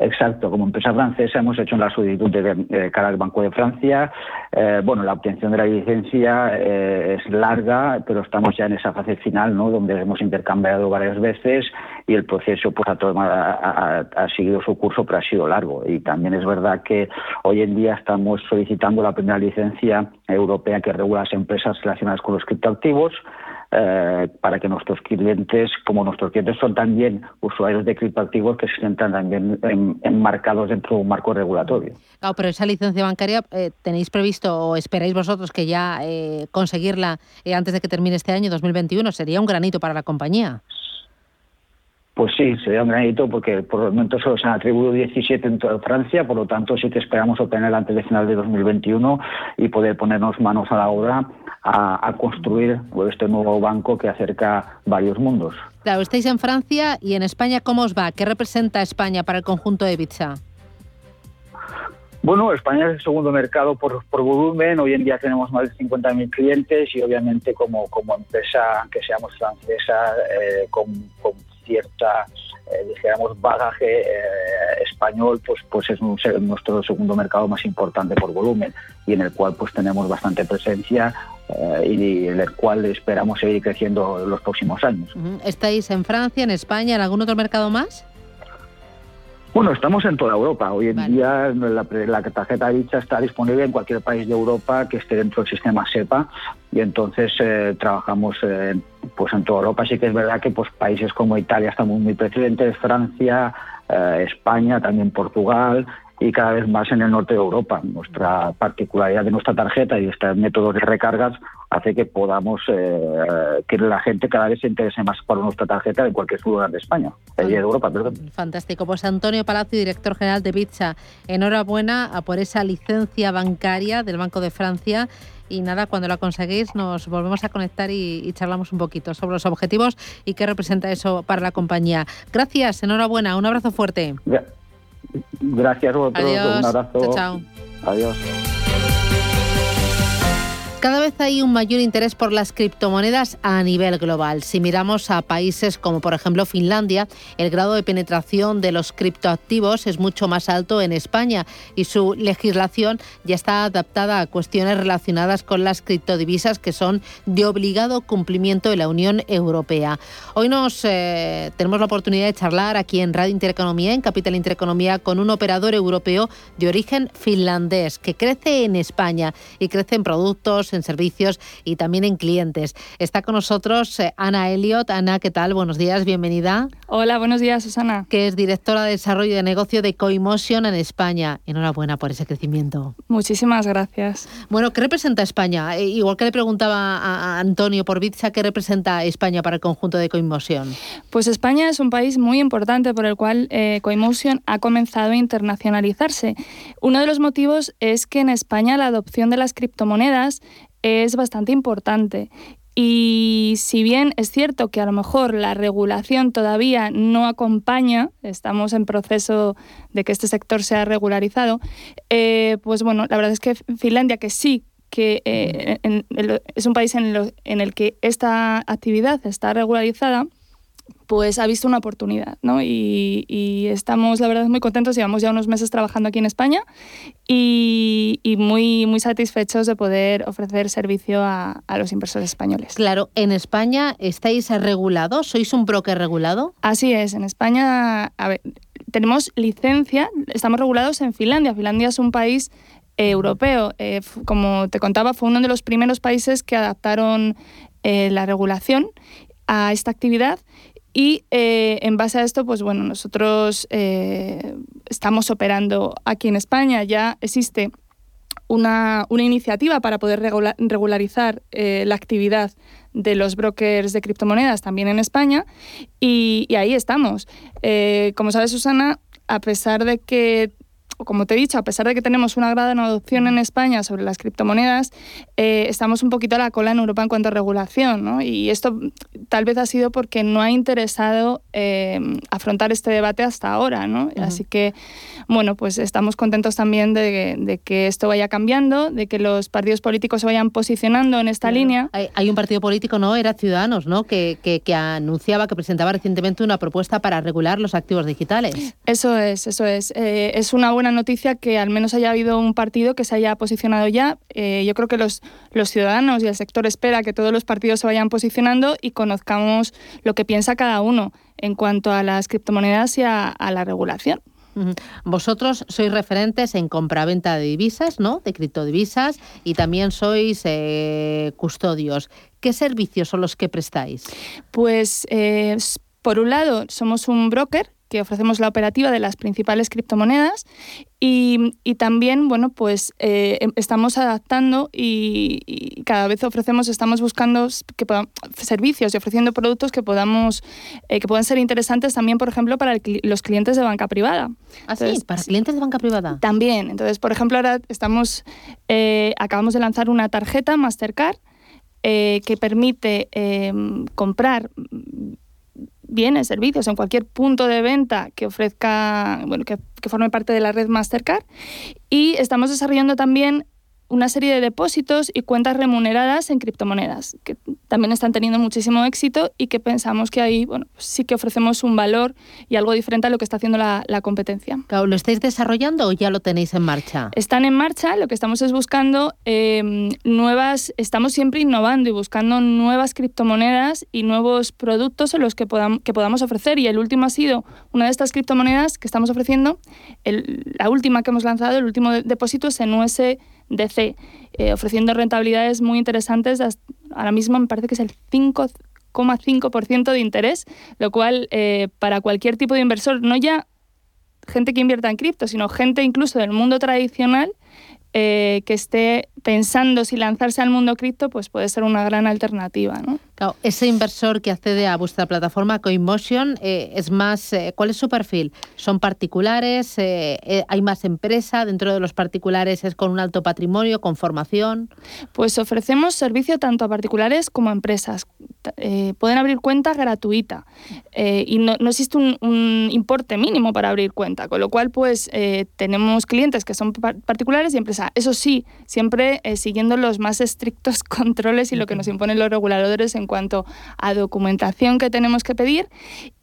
Exacto, como empresa francesa hemos hecho la solicitud de, cara al Banco de Francia. Eh, bueno, la obtención de la licencia eh, es larga, pero estamos ya en esa fase final, ¿no? Donde hemos intercambiado varias veces y el proceso pues ha, ha, seguido su curso, pero ha sido largo. Y también es verdad que hoy en día estamos solicitando la primera licencia europea que regula las empresas relacionadas con los criptoactivos eh, para que nuestros clientes, como nuestros clientes son también usuarios de criptoactivos, que se sientan también enmarcados dentro de un marco regulatorio. Claro, pero esa licencia bancaria, eh, ¿tenéis previsto o esperáis vosotros que ya eh, conseguirla antes de que termine este año 2021? Sería un granito para la compañía. Pues sí, sería un granito porque por el momento solo se han atribuido 17 en toda Francia, por lo tanto sí que esperamos obtener antes de final de 2021 y poder ponernos manos a la obra a, construir este nuevo banco que acerca varios mundos. Claro, estáis en Francia y en España, ¿cómo os va? ¿Qué representa España para el conjunto de Ibiza? Bueno, España es el segundo mercado por, volumen. Hoy en día tenemos más de 50.000 clientes y obviamente como, como empresa, que seamos francesa, eh, con, con cierta, eh, dijéramos, bagaje eh, español, pues, pues es nuestro segundo mercado más importante por volumen y en el cual pues tenemos bastante presencia eh, y en el cual esperamos seguir creciendo en los próximos años. ¿Estáis en Francia, en España, en algún otro mercado más? Bueno, estamos en toda Europa. Hoy en día la, la, tarjeta dicha está disponible en cualquier país de Europa que esté dentro del sistema SEPA y entonces eh, trabajamos eh, pues en toda Europa. Sí que es verdad que pues países como Italia estamos muy presentes, Francia, eh, España, también Portugal y cada vez más en el norte de Europa. Nuestra particularidad de nuestra tarjeta y este método de recargas hace que podamos eh, que la gente cada vez se interese más por nuestra tarjeta en cualquier lugar de España, de Europa, perdón. Fantástico. Pues Antonio Palacio, director general de Pizza, enhorabuena por esa licencia bancaria del Banco de Francia. Y nada, cuando la conseguís nos volvemos a conectar y, charlamos un poquito sobre los objetivos y qué representa eso para la compañía. Gracias, enhorabuena, un abrazo fuerte. Gracias a un abrazo. chao. Adiós. Cada vez hay un mayor interés por las criptomonedas a nivel global. Si miramos a países como por ejemplo Finlandia, el grado de penetración de los criptoactivos es mucho más alto en España y su legislación ya está adaptada a cuestiones relacionadas con las criptodivisas que son de obligado cumplimiento de la Unión Europea. Hoy nos eh, tenemos la oportunidad de charlar aquí en Radio Intereconomía, en Capital Intereconomía, con un operador europeo de origen finlandés que crece en España y crece en productos en servicios y también en clientes. Está con nosotros eh, Ana Elliot. Ana, ¿qué tal? Buenos días, bienvenida. Hola, buenos días, Susana. Que es directora de desarrollo de negocio de Coimotion en España. Enhorabuena por ese crecimiento. Muchísimas gracias. Bueno, ¿qué representa España? Eh, igual que le preguntaba a Antonio por Bitsa, ¿qué representa España para el conjunto de Coimotion? Pues España es un país muy importante por el cual eh, Coimotion ha comenzado a internacionalizarse. Uno de los motivos es que en España la adopción de las criptomonedas es bastante importante. Y si bien es cierto que a lo mejor la regulación todavía no acompaña, estamos en proceso de que este sector sea regularizado, eh, pues bueno, la verdad es que Finlandia, que sí que eh, es un país en, en, el que esta actividad está regularizada, pues ha visto una oportunidad, ¿no? Y, estamos, la verdad, muy contentos. Llevamos ya unos meses trabajando aquí en España y, muy, muy satisfechos de poder ofrecer servicio a, los inversores españoles. Claro, ¿en España estáis regulados? ¿Sois un broker regulado? Así es, en España, a ver, tenemos licencia, estamos regulados en Finlandia. Finlandia es un país europeo. Eh, como te contaba, fue uno de los primeros países que adaptaron eh, la regulación a esta actividad y eh, en base a esto, pues bueno, nosotros eh, estamos operando aquí en España. Ya existe una, iniciativa para poder regularizar eh, la actividad de los brokers de criptomonedas también en España y, y ahí estamos. como sabes, Susana, a pesar de que como te he dicho, a pesar de que tenemos una gran adopción en España sobre las criptomonedas, eh, estamos un poquito a la cola en Europa en cuanto a regulación. ¿no? Y esto tal vez ha sido porque no ha interesado eh, afrontar este debate hasta ahora. ¿no? Así que, bueno, pues estamos contentos también de, que esto vaya cambiando, de que los partidos políticos se vayan posicionando en esta línea. Hay, un partido político, ¿no? Era Ciudadanos, ¿no? Que, que, que anunciaba, que presentaba recientemente una propuesta para regular los activos digitales. Eso es, eso es. Eh, es una buena noticia que al menos haya habido un partido que se haya posicionado ya. Eh, yo creo que los, los ciudadanos y el sector espera que todos los partidos se vayan posicionando y conozcamos lo que piensa cada uno en cuanto a las criptomonedas y a, la regulación. Vosotros sois referentes en compraventa de divisas, ¿no? De criptodivisas y también sois eh, custodios. ¿Qué servicios son los que prestáis? Pues, eh, por un lado, somos un broker que ofrecemos la operativa de las principales criptomonedas y, también, bueno, pues eh, em, estamos adaptando y, cada vez ofrecemos, estamos buscando que servicios y ofreciendo productos que podamos, eh, que puedan ser interesantes también, por ejemplo, para los clientes de banca privada. ¿Ah, sí? ¿Para clientes de banca privada? También. Entonces, por ejemplo, ahora estamos, eh, acabamos de lanzar una tarjeta Mastercard que permite em, comprar bienes, servicios en cualquier punto de venta que ofrezca, bueno, que, forme parte de la red Mastercard. Y estamos desarrollando también una serie de depósitos y cuentas remuneradas en criptomonedas, que también están teniendo muchísimo éxito y que pensamos que ahí bueno, pues sí que ofrecemos un valor y algo diferente a lo que está haciendo la, competencia. ¿Lo estáis desarrollando o ya lo tenéis en marcha? Están en marcha, lo que estamos es buscando em, nuevas, estamos siempre innovando y buscando nuevas criptomonedas y nuevos productos en los que, podamos, que podamos ofrecer y el último ha sido una de estas criptomonedas que estamos ofreciendo, la última que hemos lanzado, el último depósito es en US DC, eh, ofreciendo rentabilidades muy interesantes. Ahora mismo me parece que es el 5,5% de interés, lo cual eh, para cualquier tipo de inversor, no ya gente que invierta en cripto, sino gente incluso del mundo tradicional, eh, que esté pensando si lanzarse al mundo cripto, pues puede ser una gran alternativa. ¿no? Ese inversor que accede a vuestra plataforma CoinMotion eh, es más, eh, ¿cuál es su perfil? ¿Son particulares? ¿Hay más empresa dentro de los particulares? ¿Es con un alto patrimonio, con formación? Pues ofrecemos servicio tanto a particulares como a empresas. pueden abrir cuenta gratuita y no, existe un, un, importe mínimo para abrir cuenta, con lo cual pues tenemos clientes que son particulares y empresas eso sí, siempre eh, siguiendo los más estrictos controles y lo que nos imponen los reguladores en cuanto a documentación que tenemos que pedir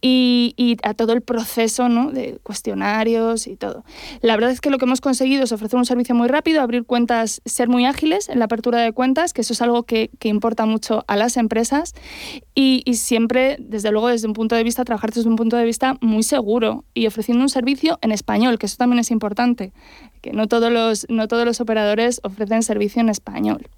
y, a todo el proceso de cuestionarios y todo. La verdad es que lo que hemos conseguido es ofrecer un servicio muy rápido, abrir cuentas, ser muy ágiles en la apertura de cuentas, que eso es algo que, importa mucho a las empresas y, y siempre, desde luego, desde un punto de vista, trabajar desde un punto de vista muy seguro y ofreciendo un servicio en español, que eso también es importante que no todos los, no todos los operadores ofrecen servicio en español.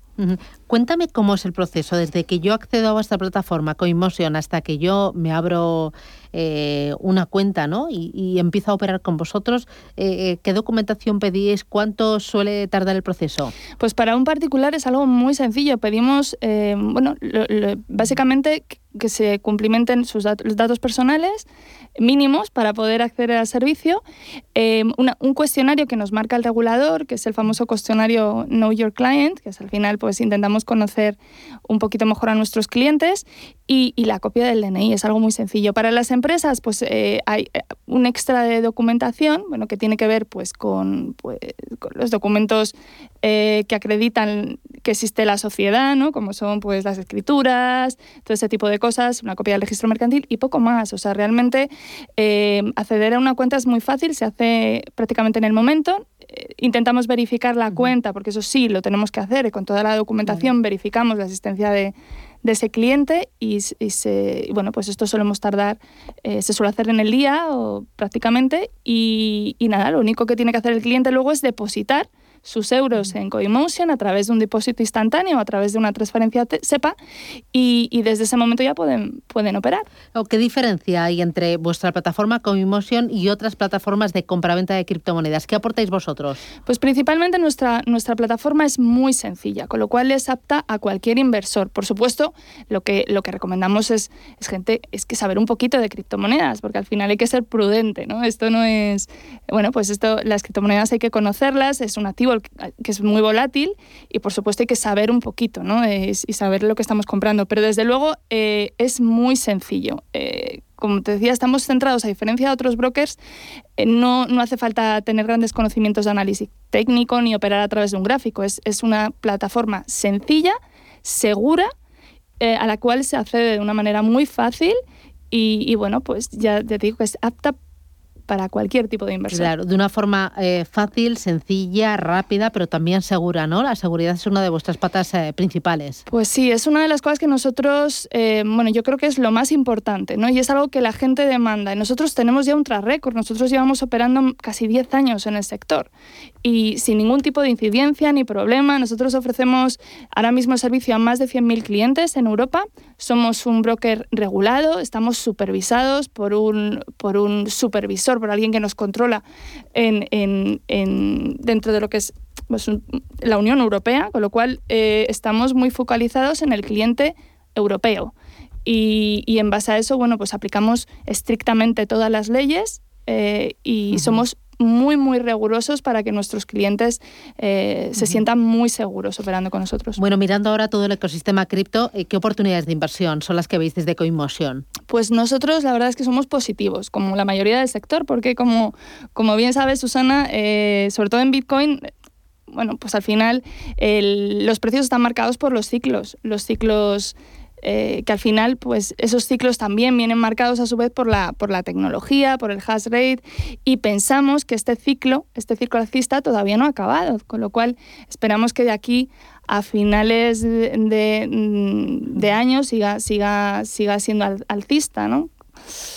Cuéntame cómo es el proceso, desde que yo accedo a vuestra plataforma Coinmotion hasta que yo me abro eh, una cuenta ¿no? y, empiezo a operar con vosotros. Eh, eh, ¿Qué documentación pedís? ¿Cuánto suele tardar el proceso? Pues para un particular es algo muy sencillo. Pedimos, bueno, básicamente que se cumplimenten sus los datos personales mínimos para poder acceder al servicio, un cuestionario que nos marca el regulador, que es el famoso cuestionario Know Your Client, que es al final pues intentamos conocer un poquito mejor a nuestros clientes, y, la copia del DNI, es algo muy sencillo. Para las empresas pues eh, hay eh, un extra de documentación, bueno, que tiene que ver pues con, pues, los documentos eh, que acreditan que existe la sociedad, ¿no? Como son pues las escrituras, todo ese tipo de cosas, una copia del registro mercantil y poco más. O sea, realmente acceder a una cuenta es muy fácil, se hace prácticamente en el momento intentamos verificar la cuenta, porque eso sí, lo tenemos que hacer, y con toda la documentación verificamos la existencia de, ese cliente y, se, bueno, pues esto solemos tardar, eh, se suele hacer en el día o prácticamente y, y, nada, lo único que tiene que hacer el cliente luego es depositar sus euros en CoinMotion a través de un depósito instantáneo, a través de una transferencia SEPA y, desde ese momento ya pueden, pueden operar. ¿Qué diferencia hay entre vuestra plataforma CoinMotion y otras plataformas de compraventa de criptomonedas? ¿Qué aportáis vosotros? Pues principalmente nuestra, nuestra plataforma es muy sencilla, con lo cual es apta a cualquier inversor. Por supuesto, lo que, lo que recomendamos es, es gente, es que saber un poquito de criptomonedas, porque al final hay que ser prudente, ¿no? Esto no es, bueno, pues esto, las criptomonedas hay que conocerlas, es un activo que es muy volátil y por supuesto hay que saber un poquito ¿no? y saber lo que estamos comprando. Pero desde luego eh, es muy sencillo. Eh, como te decía, estamos centrados, a diferencia de otros brokers, eh, no, no, hace falta tener grandes conocimientos de análisis técnico ni operar a través de un gráfico. Es, es una plataforma sencilla, segura, a la cual se accede de una manera muy fácil y, y bueno, pues ya te digo que es apta para cualquier tipo de inversión. Claro, de una forma eh, fácil, sencilla, rápida, pero también segura, ¿no? La seguridad es una de vuestras patas eh, principales. Pues sí, es una de las cosas que nosotros, eh, bueno, yo creo que es lo más importante, ¿no? Y es algo que la gente demanda. Nosotros tenemos ya un track record, nosotros llevamos operando casi 10 años en el sector y sin ningún tipo de incidencia ni problema. Nosotros ofrecemos ahora mismo servicio a más de 100.000 clientes en Europa. Somos un broker regulado, estamos supervisados por un, por un supervisor, por alguien que nos controla en, en, dentro de lo que es pues, la Unión Europea, con lo cual eh, estamos muy focalizados en el cliente europeo. Y, y, en base a eso, bueno, pues aplicamos estrictamente todas las leyes eh, y somos muy, muy rigurosos para que nuestros clientes eh, se sientan muy seguros operando con nosotros. Bueno, mirando ahora todo el ecosistema cripto, eh, ¿qué oportunidades de inversión son las que veis desde Coinmotion? Pues nosotros la verdad es que somos positivos, como la mayoría del sector, porque como, como bien sabes, Susana, eh, sobre todo en Bitcoin, bueno, pues al final los precios están marcados por los ciclos, los ciclos eh, que al final pues esos ciclos también vienen marcados a su vez por la, por la tecnología, por el hash rate y pensamos que este ciclo, este ciclo alcista todavía no ha acabado, con lo cual esperamos que de aquí a finales de, de, año siga, siga, siga siendo alcista, ¿no?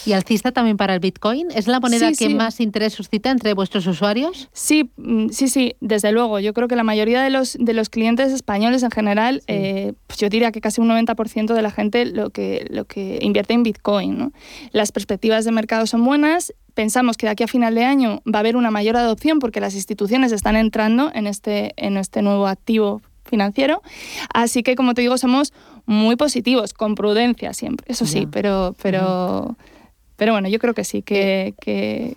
¿Y alcista también para el Bitcoin? ¿Es la moneda que más interés suscita entre vuestros usuarios? Sí, mm, sí, sí, desde luego. Yo creo que la mayoría de los, de los clientes españoles en general, eh, pues yo diría que casi un 90% de la gente lo que, lo que invierte en Bitcoin. Las perspectivas de mercado son buenas. Pensamos que de aquí a final de año va a haber una mayor adopción porque las instituciones están entrando en este, en este nuevo activo financiero. Así que, como te digo, somos muy positivos, con prudencia siempre, eso sí, pero, pero, pero bueno, yo creo que sí, que, que,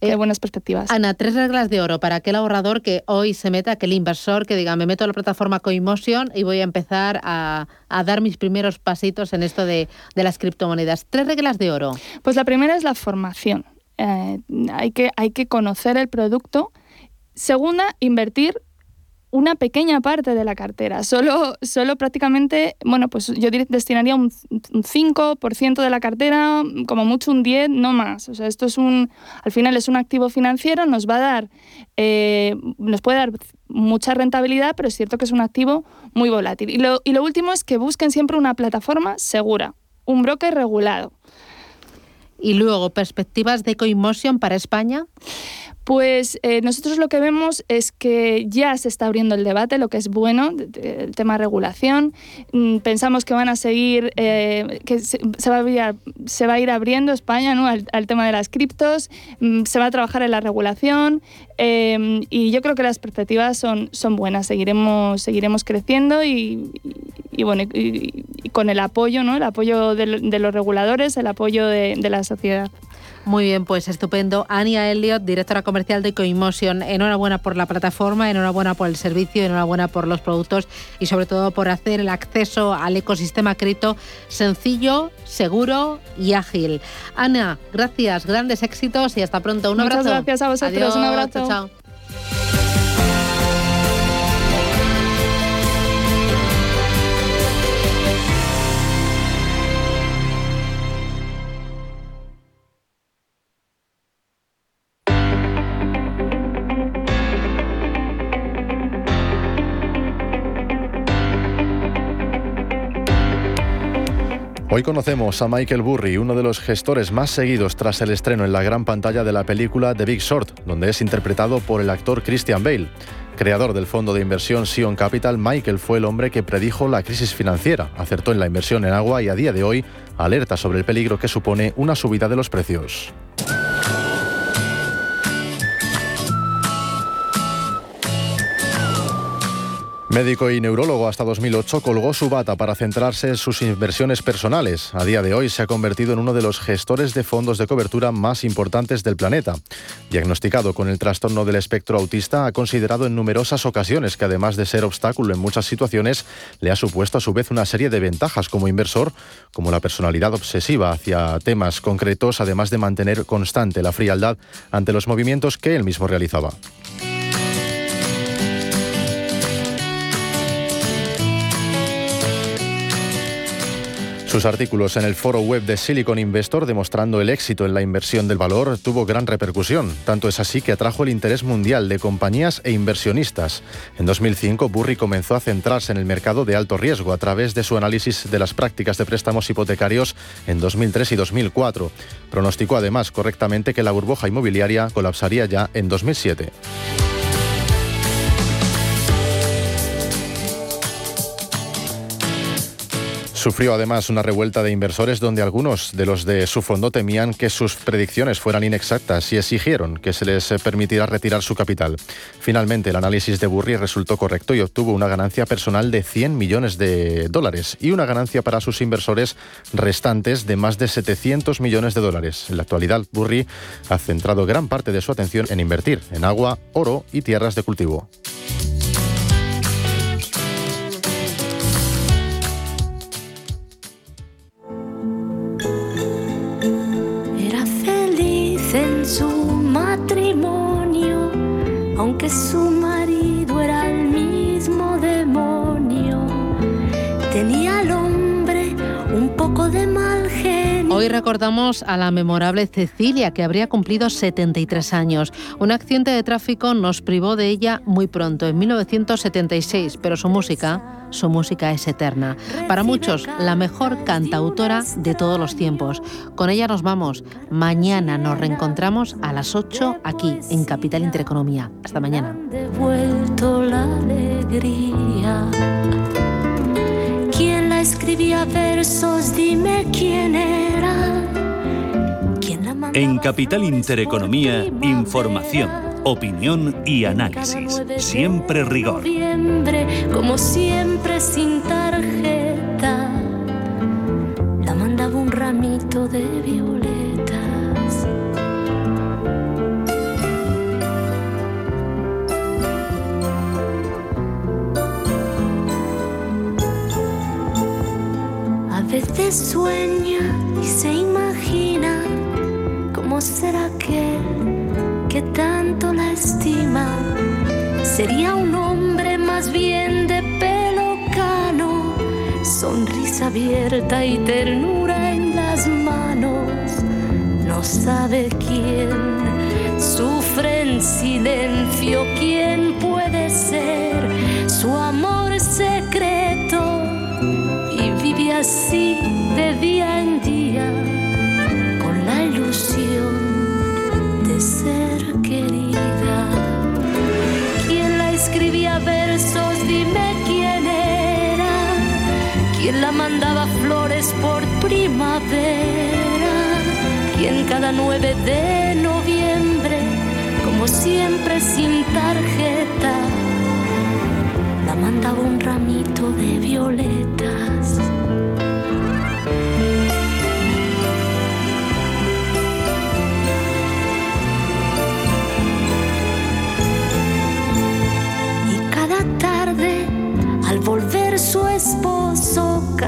hay eh, buenas perspectivas. Ana, tres reglas de oro para aquel ahorrador que hoy se meta, aquel inversor que diga, me meto a la plataforma Coinmotion y voy a empezar a, a dar mis primeros pasitos en esto de, de, las criptomonedas. Tres reglas de oro. Pues la primera es la formación. Eh, hay, que, hay que conocer el producto. Segunda, invertir una pequeña parte de la cartera. Solo, solo prácticamente, bueno, pues yo destinaría un, 5% de la cartera, como mucho un 10, no más. O sea, esto es un, al final es un activo financiero, nos va a dar, eh, nos puede dar mucha rentabilidad, pero es cierto que es un activo muy volátil. Y lo, y lo último es que busquen siempre una plataforma segura, un broker regulado. Y luego, perspectivas de Coinmotion para España. Pues eh, nosotros lo que vemos es que ya se está abriendo el debate, lo que es bueno, el tema de regulación. Mm, pensamos que van a seguir, eh, que se, va a se, va a ir abriendo España al, tema de las criptos, mm, se va a trabajar en la regulación em, y yo creo que las perspectivas son, buenas. Seguiremos, seguiremos creciendo y, bueno, y, con el apoyo, ¿no? el apoyo de, los reguladores, el apoyo de la sociedad. Muy bien, pues estupendo. Ania Elliot, directora comercial de Coinmotion, enhorabuena por la plataforma, enhorabuena por el servicio, enhorabuena por los productos y sobre todo por hacer el acceso al ecosistema cripto sencillo, seguro y ágil. Ana, gracias, grandes éxitos y hasta pronto. Un abrazo. Muchas gracias a vosotros, un abrazo. chao. Hoy conocemos a Michael Burry, uno de los gestores más seguidos tras el estreno en la gran pantalla de la película The Big Short, donde es interpretado por el actor Christian Bale. Creador del fondo de inversión Sion Capital, Michael fue el hombre que predijo la crisis financiera, acertó en la inversión en agua y a día de hoy alerta sobre el peligro que supone una subida de los precios. Médico y neurólogo hasta 2008, colgó su bata para centrarse en sus inversiones personales. A día de hoy se ha convertido en uno de los gestores de fondos de cobertura más importantes del planeta. Diagnosticado con el trastorno del espectro autista, ha considerado en numerosas ocasiones que además de ser obstáculo en muchas situaciones, le ha supuesto a su vez una serie de ventajas como inversor, como la personalidad obsesiva hacia temas concretos, además de mantener constante la frialdad ante los movimientos que él mismo realizaba. Sus artículos en el foro web de Silicon Investor demostrando el éxito en la inversión del valor tuvo gran repercusión. Tanto es así que atrajo el interés mundial de compañías e inversionistas. En 2005, Burry comenzó a centrarse en el mercado de alto riesgo a través de su análisis de las prácticas de préstamos hipotecarios en 2003 y 2004. Pronosticó además correctamente que la burbuja inmobiliaria colapsaría ya en 2007. Sufrió además una revuelta de inversores donde algunos de los de su fondo temían que sus predicciones fueran inexactas y exigieron que se les permitiera retirar su capital. Finalmente, el análisis de Burry resultó correcto y obtuvo una ganancia personal de 100 millones de dólares y una ganancia para sus inversores restantes de más de 700 millones de dólares. En la actualidad, Burry ha centrado gran parte de su atención en invertir en agua, oro y tierras de cultivo. Aunque su Hoy recordamos a la memorable Cecilia, que habría cumplido 73 años. Un accidente de tráfico nos privó de ella muy pronto, en 1976, pero su música su música es eterna. Para muchos, la mejor cantautora de todos los tiempos. Con ella nos vamos. Mañana nos reencontramos a las 8 aquí en Capital Intereconomía. Hasta mañana. ¿Quién la escribía versos? Dime quién era. En Capital Intereconomía, información opinión y análisis. Siempre rigor. Como siempre sin tarjeta. La mandaba un ramito de violetas. A veces sueña y se imagina cómo será que que tanto la estima. Sería un hombre más bien de pelo cano, sonrisa abierta y ternura en las manos. No sabe quién sufre en silencio, quién mandaba flores por primavera, quien cada 9 de noviembre, como siempre sin tarjeta, la mandaba un ramito de violetas.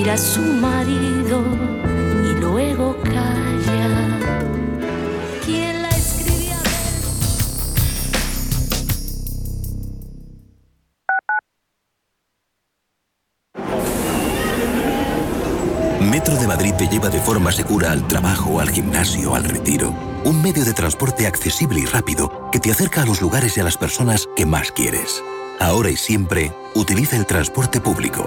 mira a su marido y luego calla. ¿Quién la? Metro de Madrid te lleva de forma segura al trabajo, al gimnasio, al retiro. Un medio de transporte accesible y rápido que te acerca a los lugares y a las personas que más quieres. Ahora y siempre, utiliza el transporte público.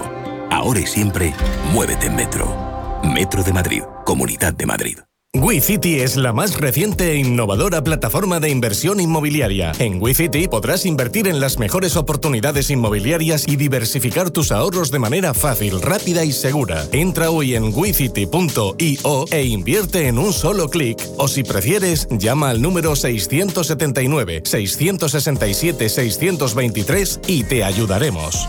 Ahora y siempre, muévete en Metro. Metro de Madrid, Comunidad de Madrid. WeCity es la más reciente e innovadora plataforma de inversión inmobiliaria. En WeCity podrás invertir en las mejores oportunidades inmobiliarias y diversificar tus ahorros de manera fácil, rápida y segura. Entra hoy en wecity.io e invierte en un solo clic. O si prefieres, llama al número 679 667 623 y te ayudaremos.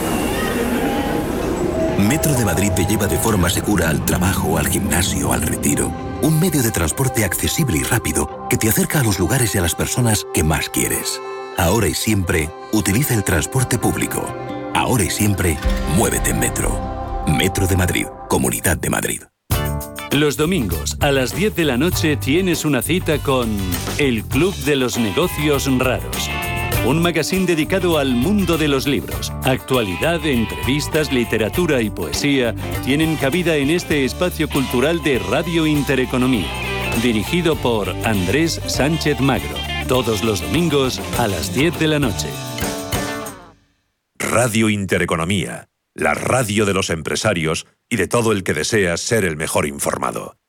Metro de Madrid te lleva de forma segura al trabajo, al gimnasio, al retiro. Un medio de transporte accesible y rápido que te acerca a los lugares y a las personas que más quieres. Ahora y siempre, utiliza el transporte público. Ahora y siempre, muévete en Metro. Metro de Madrid, Comunidad de Madrid. Los domingos a las 10 de la noche tienes una cita con El Club de los Negocios Raros. Un magazine dedicado al mundo de los libros. Actualidad, entrevistas, literatura y poesía tienen cabida en este espacio cultural de Radio Intereconomía. Dirigido por Andrés Sánchez Magro. Todos los domingos a las 10 de la noche. Radio Intereconomía. La radio de los empresarios y de todo el que desea ser el mejor informado.